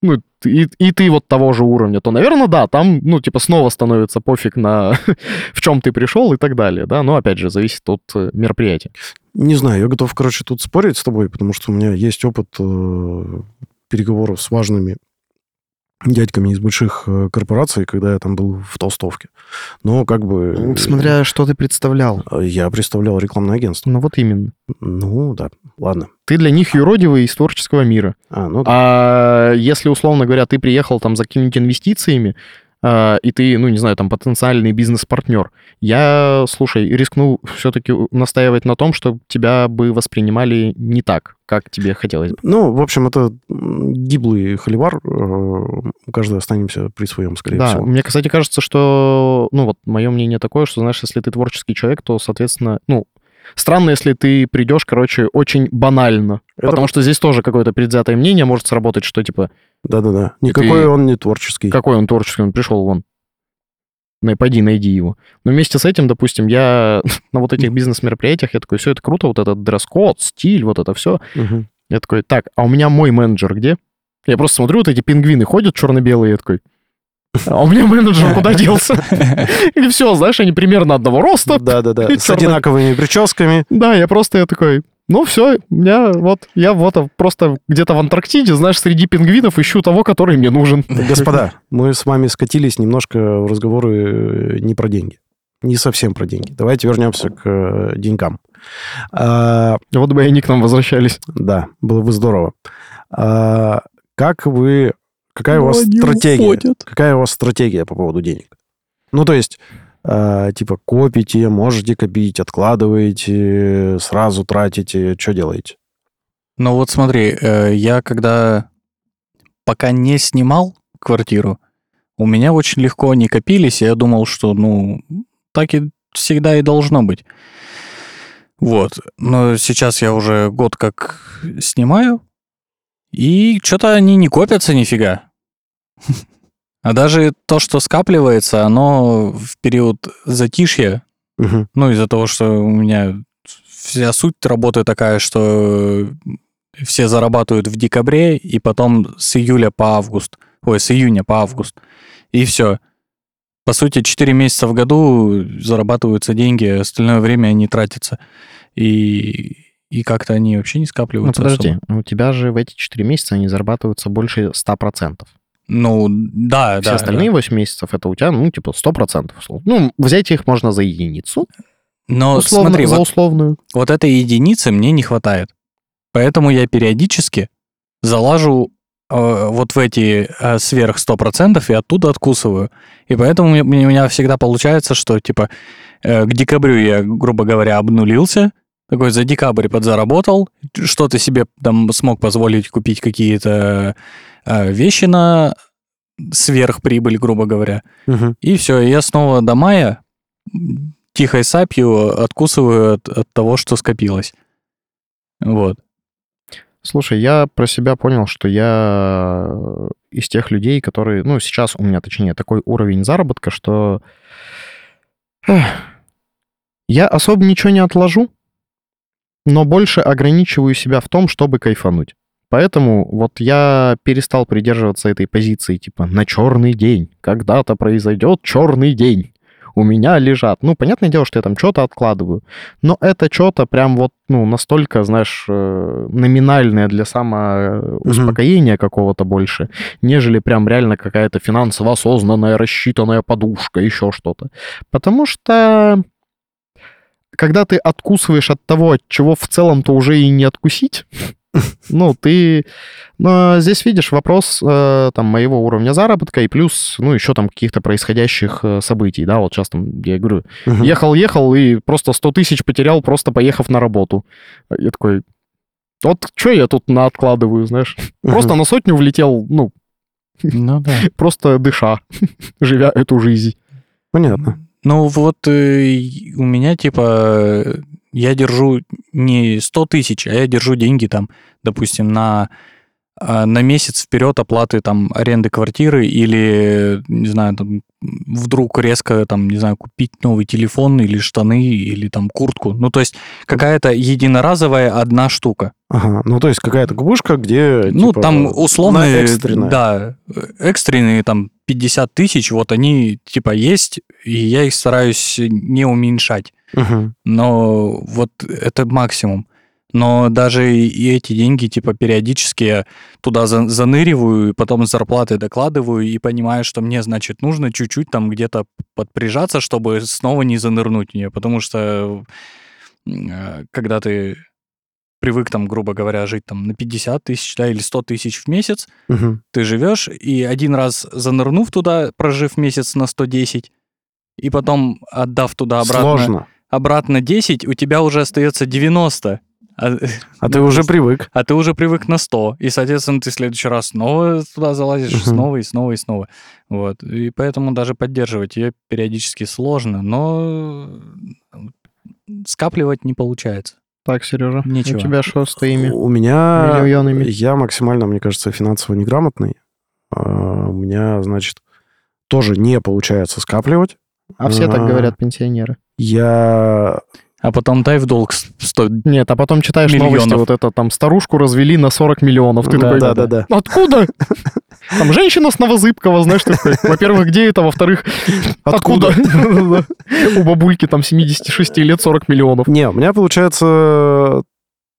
S1: Ну, и, и ты вот того же уровня, то, наверное, да, там, ну, типа, снова становится пофиг на в чем ты пришел и так далее, да, но, опять же, зависит от э, мероприятия.
S2: Не знаю, я готов, короче, тут спорить с тобой, потому что у меня есть опыт э, переговоров с важными дядьками из больших э, корпораций, когда я там был в толстовке. Но как бы... э,
S1: Смотря, что ты представлял.
S2: Я представлял рекламное агентство.
S1: Ну, вот именно.
S2: Ну, да, ладно.
S1: Ты для них юродивый из творческого мира.
S2: А, ну да.
S1: А если, условно говоря, ты приехал там за какими-нибудь инвестициями, и ты, ну, не знаю, там, потенциальный бизнес-партнер, я, слушай, рискну все-таки настаивать на том, что тебя бы воспринимали не так, как тебе хотелось бы.
S2: Ну, в общем, это гиблый холивар. э, Каждый останемся при своем, скорее
S1: Да,
S2: всего.
S1: мне, кстати, кажется, что, ну, вот мое мнение такое, что, знаешь, если ты творческий человек, то, соответственно, ну, странно, если ты придешь, короче, очень банально.
S2: Это-
S1: Потому что здесь тоже какое-то предвзятое мнение может сработать, что, типа,
S2: Да-да-да. Никакой
S1: ты-
S2: он не творческий.
S1: Какой он творческий, он пришел вон. Пойди, найди его. Но вместе с этим, допустим, я на вот этих бизнес-мероприятиях, я такой, все это круто, вот этот дресс-код, стиль, вот это все.
S2: Мгм.
S1: Я такой, так, а у меня мой менеджер где? Я просто смотрю, вот эти пингвины ходят черно-белые, я такой, а у меня менеджер куда делся? И все, знаешь, они примерно одного роста.
S2: Да-да-да. С одинаковыми прическами.
S1: Да, я просто я такой, ну все, меня вот, я вот просто где-то в Антарктиде, знаешь, среди пингвинов ищу того, который мне нужен.
S2: Господа, мы с вами скатились немножко в разговоры э, не про деньги. Не совсем про деньги. Давайте вернемся к э, деньгам. А,
S1: Вот бы они к нам возвращались.
S2: да, было бы здорово. А, как вы... Какая у вас стратегия?
S3: уходят.
S2: Какая у вас стратегия по поводу денег? Ну, то есть, а, типа, копите, можете копить, откладываете, сразу тратите, что делаете?
S3: Ну вот смотри, э, я когда пока не снимал квартиру, у меня очень легко они копились, и я думал, что, ну, так и всегда и должно быть. Вот. Но сейчас я уже год как снимаю, и что-то они не копятся нифига. А даже то, что скапливается, оно в период затишья
S2: Мгм.
S3: ну, из-за того, что у меня вся суть работы такая, что все зарабатывают в декабре, и потом с июля по август. Ой, с июня по август. И все. По сути, 4 месяца в году зарабатываются деньги, а остальное время они тратятся. И, и как-то они вообще не
S1: Ну,
S3: скапливаются.
S1: подожди,
S3: особо.
S1: у тебя же в эти 4 месяца они зарабатываются больше 100%.
S3: Ну, да,
S1: Все
S3: да.
S1: остальные
S3: да.
S1: 8 месяцев это у тебя, ну, типа, 100%. условно. Ну, взять их можно за единицу,
S3: Но
S1: условно,
S3: смотри,
S1: за
S3: вот
S1: условную.
S3: Вот этой единицы мне не хватает. Поэтому я периодически залажу э, вот в эти э, сверх 100% и оттуда откусываю. И поэтому у меня всегда получается, что типа э, к декабрю я, грубо говоря, обнулился, такой за декабрь подзаработал, что-то себе там смог позволить купить какие-то э, вещи на сверхприбыль, грубо говоря.
S2: Мгм.
S3: И все, я снова до мая тихой сапью откусываю от, от того, что скопилось. Вот.
S1: Слушай, я про себя понял, что я из тех людей, которые... Ну, сейчас у меня, точнее, такой уровень заработка, что... эх, Я особо ничего не отложу, но больше ограничиваю себя в том, чтобы кайфануть. Поэтому вот я перестал придерживаться этой позиции, типа, на черный день. Когда-то произойдет черный день. у меня лежат. Ну, понятное дело, что я там что-то откладываю, но это что-то прям вот, ну, настолько, знаешь, э, номинальное для самоуспокоения какого-то больше, нежели прям реально какая-то финансово осознанная, рассчитанная подушка, еще что-то. Потому что когда ты откусываешь от того, от чего в целом-то уже и не откусить, ну, ты... Но здесь видишь вопрос э, там моего уровня заработка и плюс, ну, еще там каких-то происходящих э, событий, да, вот сейчас там, я говорю, ехал-ехал и просто 100 тысяч потерял, просто поехав на работу. Я такой, вот что я тут на откладываю, знаешь? Просто на сотню влетел, ну,
S3: Ну да.
S1: просто дыша, живя эту жизнь.
S2: Понятно.
S3: Ну вот э, у меня типа я держу не 100 тысяч, а я держу деньги там, допустим, на а, на месяц вперед оплаты там аренды квартиры или, не знаю, там, вдруг резко там, не знаю, купить новый телефон или штаны или там куртку. Ну, то есть какая-то единоразовая одна штука.
S2: Ага. Ну, то есть какая-то кубышка, где...
S3: Ну,
S2: типа,
S3: там условные,
S2: на экстренное.
S3: да, экстренные там 50 тысяч, вот они типа есть, и я их стараюсь не уменьшать.
S2: Мгм.
S3: Но вот это максимум. Но даже и эти деньги, типа, периодически я туда за- заныриваю, потом с зарплаты докладываю, и понимаю, что мне, значит, нужно чуть-чуть там где-то подприжаться, чтобы снова не занырнуть в нее. Потому что э, когда ты привык, там, грубо говоря, жить там на 50 тысяч, да, или 100 тысяч в месяц,
S2: Мгм.
S3: ты живешь, и один раз занырнув туда, прожив месяц на 110, и потом отдав туда обратно,
S2: Сложно.
S3: Обратно 10, у тебя уже остается 90. А,
S2: А ты
S3: ну,
S2: уже привык.
S3: а ты уже привык на 100. И, соответственно, ты в следующий раз снова туда залазишь,
S2: Мгм.
S3: снова и снова и снова. Вот. И поэтому даже поддерживать ее периодически сложно, но скапливать не получается.
S1: Так, Сережа,
S3: Ничего.
S1: у тебя что с твоими
S2: У меня...
S1: миллионами?
S2: Я максимально, мне кажется, финансово неграмотный. А, У меня, значит, тоже не получается скапливать.
S1: А все так
S2: А.
S1: говорят, пенсионеры.
S2: Я...
S3: А потом дай в долг с- 100
S1: Нет, а потом читаешь новости,
S3: Миллионов.
S1: вот это там старушку развели на 40 миллионов. Ты
S2: Да,
S1: такой,
S2: да, да, да.
S1: Откуда? Там женщина с Новозыбкова, знаешь, ты такой, во-первых, где это, во-вторых, откуда? У бабульки там 76 лет 40 миллионов.
S2: Не, у меня получается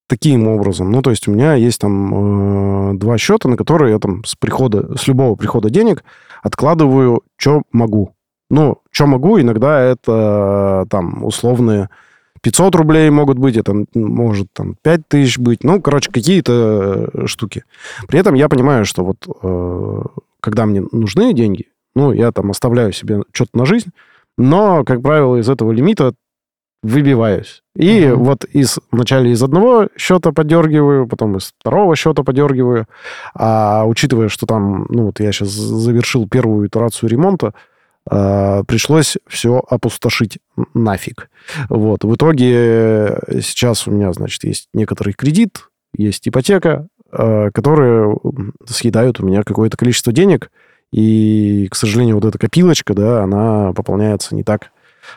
S2: таким образом. Ну, то есть у меня есть там э, два счета, на которые я там с прихода, с любого прихода денег откладываю, что могу. Ну, что могу, иногда это там условные 500 рублей могут быть, это может там 5 тысяч быть. Ну, короче, какие-то э, штуки. При этом я понимаю, что вот э, когда мне нужны деньги, ну, я там оставляю себе что-то на жизнь, но, как правило, из этого лимита выбиваюсь. И
S1: Мгм.
S2: вот из, вначале из одного счета подергиваю, потом из второго счета подергиваю. А учитывая, что там, ну вот я сейчас завершил первую итерацию ремонта, пришлось все опустошить нафиг. Вот. В итоге э, сейчас у меня, значит, есть некоторый кредит, есть ипотека, а, которые съедают у меня какое-то количество денег, и, к сожалению, вот эта копилочка, да, она пополняется не так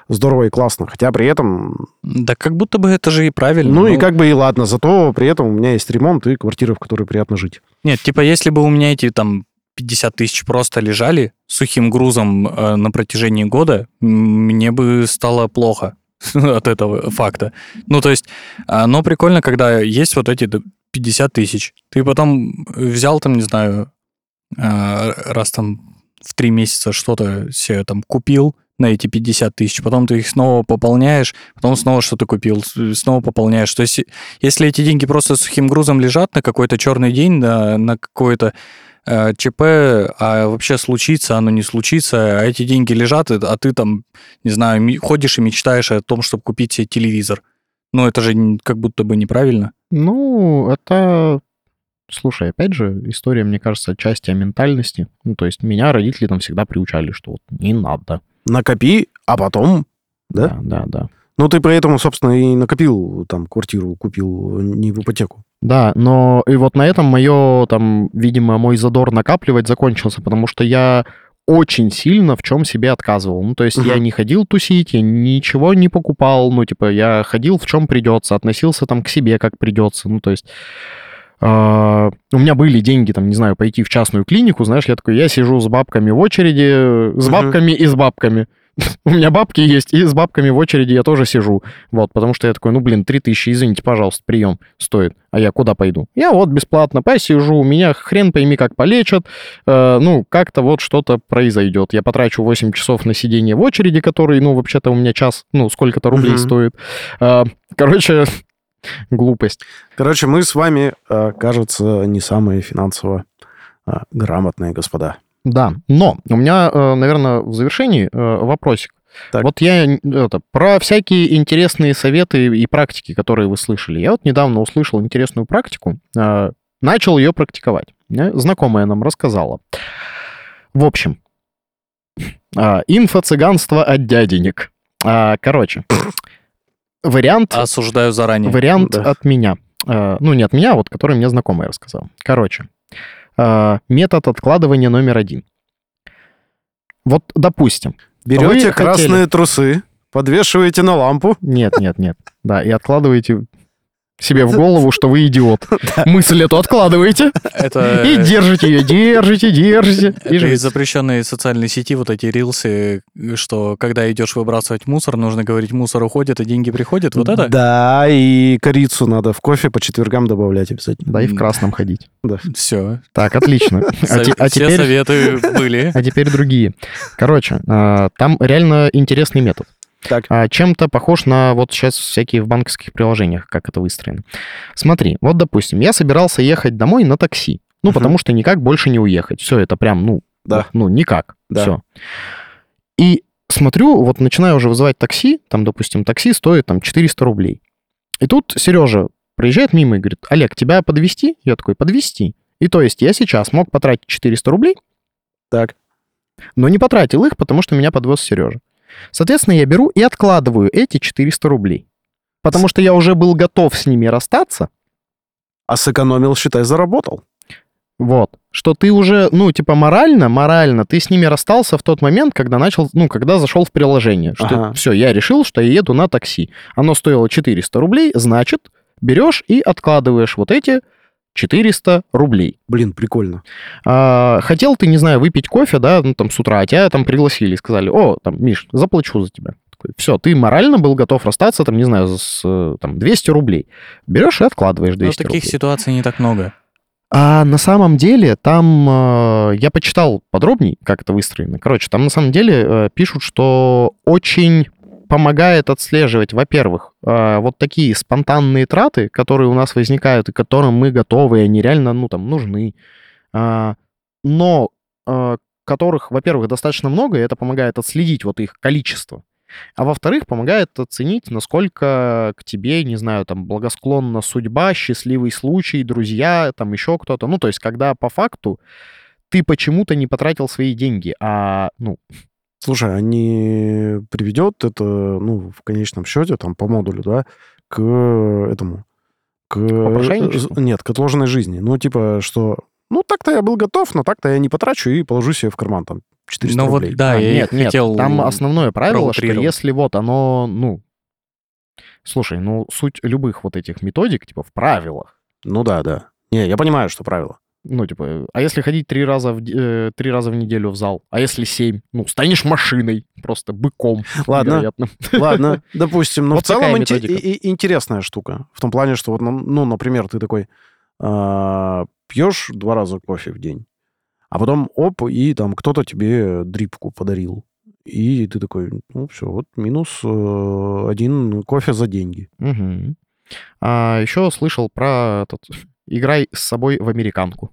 S2: здорово и классно. Хотя при этом,
S3: Да как будто бы это же и правильно.
S2: ну и как бы и ладно, зато при этом у меня есть ремонт и квартира, в которой приятно жить.
S3: Нет, типа если бы у меня эти там 50 тысяч просто лежали сухим грузом э, на протяжении года, мне бы стало плохо от этого факта. Ну, то есть, а, но прикольно, когда есть вот эти д- 50 тысяч. Ты потом взял там, не знаю, а, раз там в три месяца что-то себе там купил на эти 50 тысяч, потом ты их снова пополняешь, потом снова что-то купил, снова пополняешь. То есть, если эти деньги просто сухим грузом лежат на какой-то черный день, на, на какой-то э, ЧП, а вообще случится, оно не случится, а эти деньги лежат, а ты там, не знаю, ходишь и мечтаешь о том, чтобы купить себе телевизор. Ну, это же как будто бы неправильно.
S1: Ну, это... Слушай, опять же, история, мне кажется, отчасти о ментальности. Ну, то есть меня родители там всегда приучали, что вот не надо.
S2: Накопи, а потом... Да?
S1: Да, да, да.
S2: Ну, ты поэтому, собственно, и накопил, там, квартиру купил не в ипотеку.
S1: Да, но и вот на этом мое, там, видимо, мой задор накапливать закончился, потому что я очень сильно в чем себе отказывал. Ну, то есть я
S2: Мгм.
S1: не ходил тусить, я ничего не покупал, ну, типа, я ходил в чем придется, относился там к себе как придется. Ну, то есть а, у меня были деньги, там, не знаю, пойти в частную клинику, знаешь, я такой, я сижу с бабками в очереди, с
S2: Мгм.
S1: бабками и с бабками. У меня бабки есть, и с бабками в очереди я тоже сижу. Вот, потому что я такой, ну, блин, 3000, извините, пожалуйста, прием стоит. А я куда пойду? Я вот бесплатно посижу, меня хрен пойми как полечат. Э, ну, как-то вот что-то произойдет. Я потрачу 8 часов на сидение в очереди, который, ну, вообще-то у меня час, ну, сколько-то рублей
S2: Мгм.
S1: стоит. Э, короче, глупость.
S2: Короче, мы с вами, э, кажется, не самые финансово э, грамотные господа.
S1: Да, но у меня, наверное, в завершении э, вопросик.
S2: Так.
S1: Вот я это, про всякие интересные советы и практики, которые вы слышали. Я вот недавно услышал интересную практику, э, начал ее практиковать. Э, Знакомая нам рассказала. В общем, инфо-цыганство от дяденек. Короче, вариант,
S3: Осуждаю заранее.
S1: вариант
S2: Да.
S1: от меня. Э, Ну, не от меня, а вот который мне знакомый рассказал. Короче, э, метод откладывания номер один. Вот, допустим,
S2: Берете
S1: Вы хотели-
S2: красные трусы, подвешиваете на лампу.
S1: Нет, нет, нет. Да, и откладываете себе в голову, что вы идиот. Мысль эту откладываете
S3: Это,
S1: и держите ее, держите, держите. И
S3: это из запрещенной социальной сети вот эти рилсы, что когда идешь выбрасывать мусор, нужно говорить, мусор уходит, а деньги приходят. Вот это?
S2: Да, и корицу надо в кофе по четвергам добавлять обязательно.
S1: Да, и в красном ходить.
S3: Все.
S1: Так, отлично. А те- а
S3: Все
S1: теперь...
S3: советы были.
S1: А теперь другие. Короче, а, там реально интересный метод.
S2: Так.
S1: А, Чем-то похож на вот сейчас всякие в банковских приложениях, как это выстроено. Смотри, вот, допустим, я собирался ехать домой на такси. Ну,
S2: Мгм.
S1: потому что никак больше не уехать. Все, это прям, ну,
S2: Да.
S1: ну, никак.
S2: Да.
S1: Все. И смотрю, вот начинаю уже вызывать такси, там, допустим, такси стоит там 400 рублей. И тут Сережа проезжает мимо и говорит, Олег, тебя подвести? Я такой, подвести. И то есть я сейчас мог потратить 400 рублей,
S2: Так.
S1: но не потратил их, потому что меня подвез Сережа. Соответственно, я беру и откладываю эти 400 рублей. Потому что я уже был готов с ними расстаться.
S2: А сэкономил, считай, заработал.
S1: Вот. Что ты уже, ну, типа, морально, морально, ты с ними расстался в тот момент, когда начал, ну, когда зашел в приложение. Что
S2: Ага.
S1: все, я решил, что я еду на такси. Оно стоило 400 рублей, значит, берешь и откладываешь вот эти 400 рублей.
S2: Блин, прикольно.
S1: А, хотел ты, не знаю, выпить кофе, да, ну, там, с утра, а тебя там пригласили, сказали, о, там, Миш, заплачу за тебя. Все, ты морально был готов расстаться, там, не знаю, с э, там, 200 рублей. Берешь и откладываешь
S3: Но
S1: 200
S3: Ну, таких
S1: рублей.
S3: ситуаций не так много.
S1: А на самом деле там э, я почитал подробней, как это выстроено. Короче, там на самом деле э, пишут, что очень помогает отслеживать, во-первых, э, вот такие спонтанные траты, которые у нас возникают и которым мы готовы, и они реально, ну, там, нужны. А, но э, которых, во-первых, достаточно много, и это помогает отследить вот их количество. А во-вторых, помогает оценить, насколько к тебе, не знаю, там, благосклонна судьба, счастливый случай, друзья, там еще кто-то. Ну, то есть, когда по факту ты почему-то не потратил свои деньги, а, ну,
S2: Слушай, а не приведет это, ну, в конечном счете, там, по модулю, да, к этому, к...
S1: Попрошайничеству?
S2: Нет, к отложенной жизни. Ну, типа, что, ну, так-то я был готов, но так-то я не потрачу и положу себе в карман, там, 400
S3: Ну вот
S2: рублей.
S3: да,
S1: А,
S3: я
S1: нет, нет,
S3: хотел...
S1: там основное правило, что если вот оно, ну, слушай, ну, суть любых вот этих методик, типа, в правилах.
S2: Ну да, да. Не, я понимаю, что правило.
S1: Ну, типа, а если ходить три раза в, э, три раза в неделю в зал? А если семь? Ну, станешь машиной, просто быком.
S2: Ладно.
S1: невероятным.
S2: Ладно, допустим. Но
S1: Вот
S2: в целом
S1: методика.
S2: и- интересная штука. В том плане, что, вот, ну, ну, например, ты такой а, пьешь два раза кофе в день, а потом оп, и там кто-то тебе дрипку подарил. И ты такой, ну, все, вот минус э, один кофе за деньги.
S1: Мгм. А еще слышал про этот играй с собой в американку.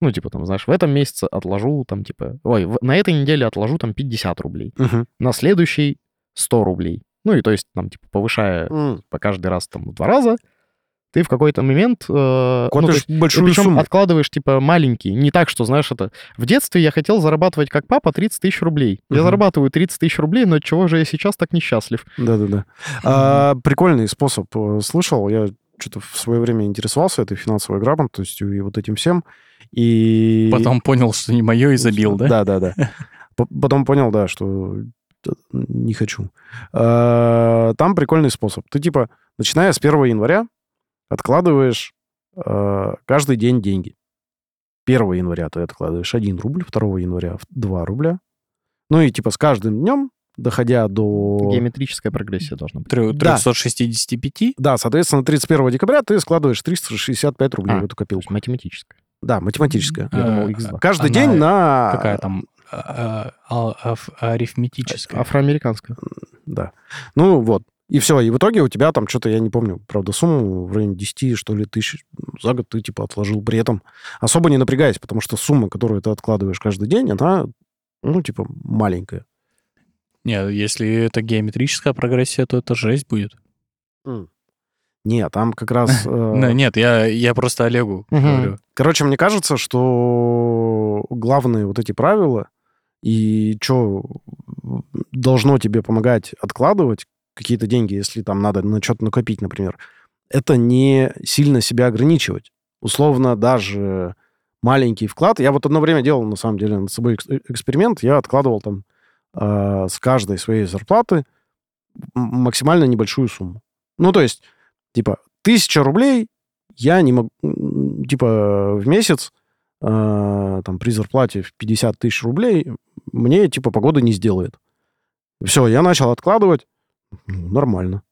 S1: Ну, типа, там, знаешь, в этом месяце отложу, там, типа, ой, в- на этой неделе отложу, там, 50 рублей.
S2: Мгм.
S1: На следующий 100 рублей. Ну, и то есть, там, типа, повышая
S2: М,
S1: по каждый раз, там, в два раза, ты в какой-то момент... э, ну, есть,
S2: большую
S1: причем
S2: сумму.
S1: откладываешь, типа, маленькие. Не так, что, знаешь, это... В детстве я хотел зарабатывать как папа 30 тысяч рублей. Я
S2: Мгм.
S1: зарабатываю 30 тысяч рублей, но чего же я сейчас так несчастлив?
S2: Да-да-да. А, прикольный способ э, слышал. Я что-то в свое время интересовался этой финансовой грамотностью и вот этим всем. И...
S3: Потом понял, что не мое и забил, да?
S2: Да, да, да. Потом понял, да, что т- не хочу. А, Там прикольный способ. Ты типа, начиная с 1 января, откладываешь а, каждый день деньги. 1 января ты откладываешь 1 рубль, 2 января 2 рубля. Ну и типа с каждым днем доходя до...
S1: Геометрическая прогрессия должна быть.
S3: Трё-
S2: Да.
S3: 365?
S2: Да, соответственно, 31 декабря ты складываешь 365 рублей
S1: А,
S2: в эту копилку.
S1: математическая.
S2: Да, математическая.
S1: Я думал,
S3: Э,
S1: X2.
S2: Каждый
S3: она
S2: день на...
S3: Какая там? а, а, а, арифметическая.
S1: Афроамериканская.
S2: Да. Ну вот. И все. И в итоге у тебя там что-то, я не помню, правда, сумму в районе 10, что ли, тысяч за год ты, типа, отложил. При этом особо не напрягаясь, потому что сумма, которую ты откладываешь каждый день, она, ну, типа, маленькая.
S3: Нет, если это геометрическая прогрессия, то это жесть будет.
S2: Нет, там как раз... э,
S3: Ну, Нет, я, я просто Олегу говорю.
S2: Короче, мне кажется, что главные вот эти правила и что должно тебе помогать откладывать какие-то деньги, если там надо на что-то накопить, например, это не сильно себя ограничивать. Условно, даже маленький вклад. Я вот одно время делал, на самом деле, над собой экс- эксперимент. Я откладывал там э, с каждой своей зарплаты максимально небольшую сумму. Ну, то есть, типа, тысяча рублей я не могу, типа, в месяц, э, там, при зарплате в 50 тысяч рублей, мне, типа, погода не сделает. Все, я начал откладывать, ну, нормально.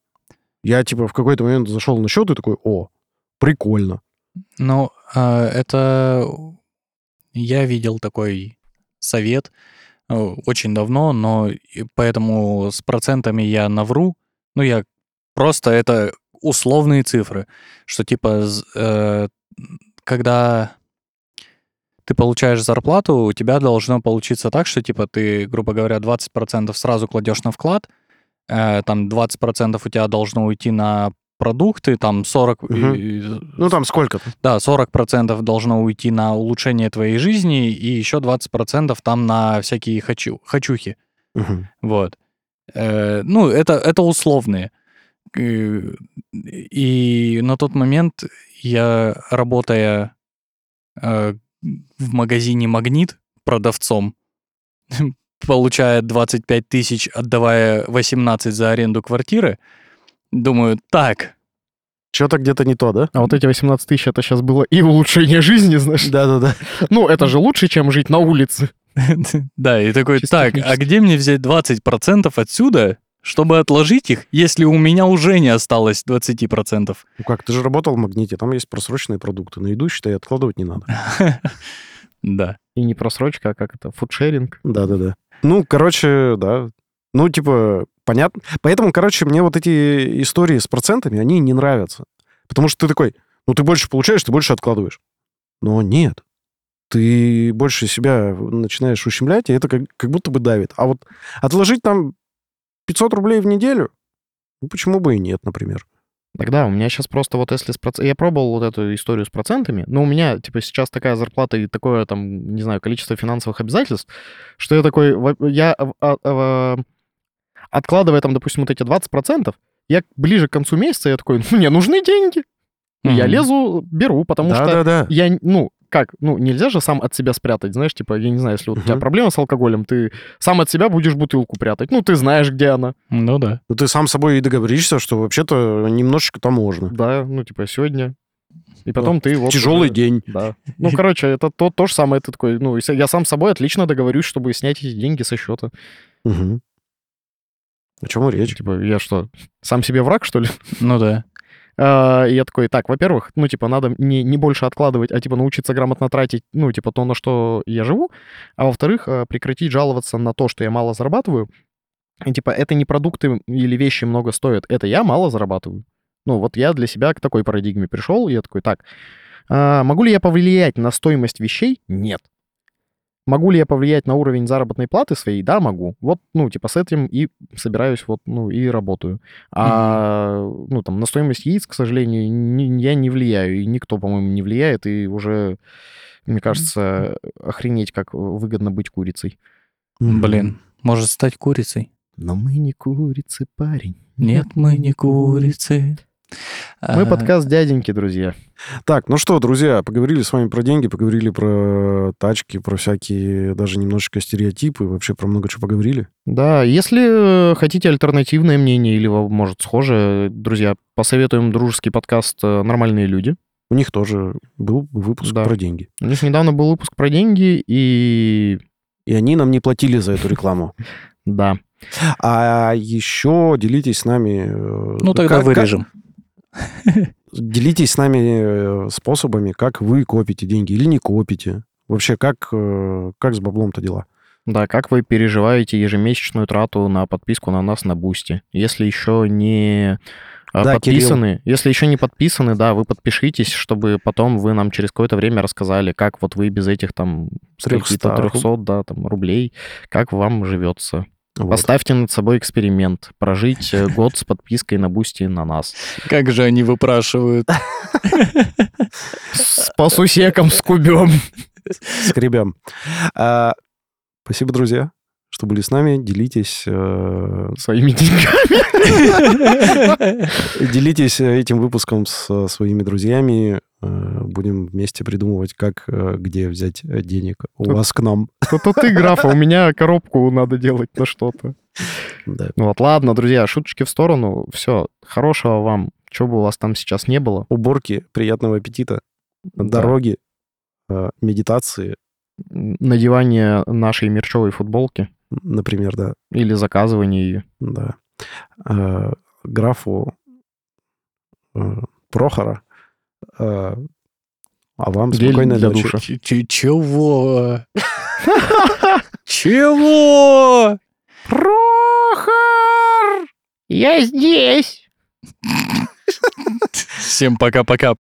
S2: Я, типа, в какой-то момент зашел на счет и такой, о, прикольно.
S3: Ну, а, это я видел такой совет э, очень давно, но поэтому с процентами я навру. Ну, я просто это условные цифры, что типа э, когда ты получаешь зарплату, у тебя должно получиться так, что типа ты, грубо говоря, 20% сразу кладешь на вклад, э, там 20% у тебя должно уйти на продукты, там 40...
S2: Мгм.
S3: э,
S2: Ну, там сколько-то.
S3: да, 40% должно уйти на улучшение твоей жизни, и еще 20% там на всякие хочу, хочухи.
S2: Мгм.
S3: Вот. Э, ну, это, это условные. Э, И на тот момент я, работая э, в магазине «Магнит» продавцом, получая 25 тысяч, отдавая 18 за аренду квартиры, думаю, так,
S2: Что-то где-то не то, да?
S1: А вот эти 18 тысяч, это сейчас было и улучшение жизни, знаешь.
S2: Да-да-да.
S1: Ну, это же лучше, чем жить на улице.
S3: Да, и такой, так, а где мне взять 20% отсюда, чтобы отложить их, если у меня уже не осталось 20%?
S2: Ну как, ты же работал в «Магните», там есть просроченные продукты. На еду, считай, откладывать не надо.
S3: Да.
S1: И не просрочка, а как это, фудшеринг.
S2: Да-да-да. Ну, короче, да. Ну, типа, понятно. Поэтому, короче, мне вот эти истории с процентами, они не нравятся. Потому что ты такой, ну, ты больше получаешь, ты больше откладываешь. Но нет. Ты больше себя начинаешь ущемлять, и это как, как будто бы давит. А вот отложить там 500 рублей в неделю, ну, почему бы и нет, например.
S1: Тогда у меня сейчас просто вот если с проц... Я пробовал вот эту историю с процентами, но у меня, типа, сейчас такая зарплата и такое, там, не знаю, количество финансовых обязательств, что я такой, я а, а, а, откладывая там, допустим, вот эти 20%, я ближе к концу месяца, я такой, ну, мне нужны деньги. И Я лезу, беру, потому что
S2: Да-да-да.
S1: я, ну, как, ну, нельзя же сам от себя спрятать, знаешь, типа, я не знаю, если вот у тебя проблема с алкоголем, ты сам от себя будешь бутылку прятать, ну, ты знаешь, где она,
S3: Ну да.
S2: Ну, ты сам с собой и договоришься, что вообще-то немножечко-то можно.
S1: да, ну, типа, сегодня, и потом ты вот...
S2: Тяжелый
S1: уже-
S2: день.
S1: Да. Ну, короче, это то, то же самое, ты такой, ну, я сам с собой отлично договорюсь, чтобы снять эти деньги со счета.
S2: Мгм. О чем речь?
S1: Типа, я что, сам себе враг, что ли?
S3: Ну да.
S1: А, И я такой, так, во-первых, ну, типа, надо не, не больше откладывать, а, типа, научиться грамотно тратить, ну, типа, то, на что я живу, а во-вторых, а, прекратить жаловаться на то, что я мало зарабатываю. И, типа, это не продукты или вещи много стоят, это я мало зарабатываю. Ну, вот я для себя к такой парадигме пришел, и я такой, так, а, могу ли я повлиять на стоимость вещей? Нет. Могу ли я повлиять на уровень заработной платы своей? Да, могу. Вот, ну, типа, с этим и собираюсь, вот, ну, и работаю. А, ну, там, на стоимость яиц, к сожалению, ни- я не влияю, и никто, по-моему, не влияет, и уже, мне кажется, охренеть, как выгодно быть курицей.
S3: Блин, может стать курицей?
S1: Но мы не курицы, парень.
S3: Нет, мы не курицы.
S1: Мы подкаст дяденьки, друзья.
S2: Так, ну что, друзья, поговорили с вами про деньги, поговорили про тачки, про всякие даже немножечко стереотипы, вообще про много чего поговорили.
S1: Да, если э, хотите альтернативное мнение или, может, схожее, друзья, посоветуем дружеский подкаст э, «Нормальные люди».
S2: У них тоже был выпуск
S1: Да.
S2: про деньги.
S1: У них недавно был выпуск про деньги, и
S2: И они нам не платили за эту рекламу.
S1: да.
S2: А еще делитесь с нами... э,
S3: Ну, тогда вырежем.
S2: Делитесь с нами э, способами, как вы копите деньги или не копите. Вообще, как, э, как с баблом-то дела?
S1: Да, как вы переживаете ежемесячную трату на подписку на нас на Boosty? Если еще не а,
S2: Да,
S1: подписаны, если еще не подписаны, да, вы подпишитесь, чтобы потом вы нам через какое-то время рассказали, как вот вы без этих там
S2: 300
S1: каких-то 300, да, там, рублей, как вам живется.
S2: Вот.
S1: Поставьте над собой эксперимент. Прожить э, год с подпиской на Boosty на нас.
S3: Как же они выпрашивают.
S1: С по сусекам скубем.
S2: Скребем. А, Спасибо, друзья, что были с нами. Делитесь, э,
S1: Своими деньгами.
S2: делитесь этим выпуском с своими друзьями. Э, Будем вместе придумывать, как, э, где взять э, денег у вас к нам.
S1: Это ты, граф, а у меня коробку надо делать на что-то.
S2: Да.
S1: Ну вот, ладно, друзья, шуточки в сторону. Все, хорошего вам, что бы у вас там сейчас не было.
S2: Уборки, приятного аппетита, дороги, э, медитации,
S1: Надевание нашей мерчевой футболки
S2: например, да.
S1: или заказывание ее.
S2: Да. Графу Прохора. Э, А вам спокойной
S1: для
S2: ночи.
S1: душа.
S3: Ч- ч- Чего? Чего?
S1: Прохор! Я здесь!
S3: Всем пока-пока.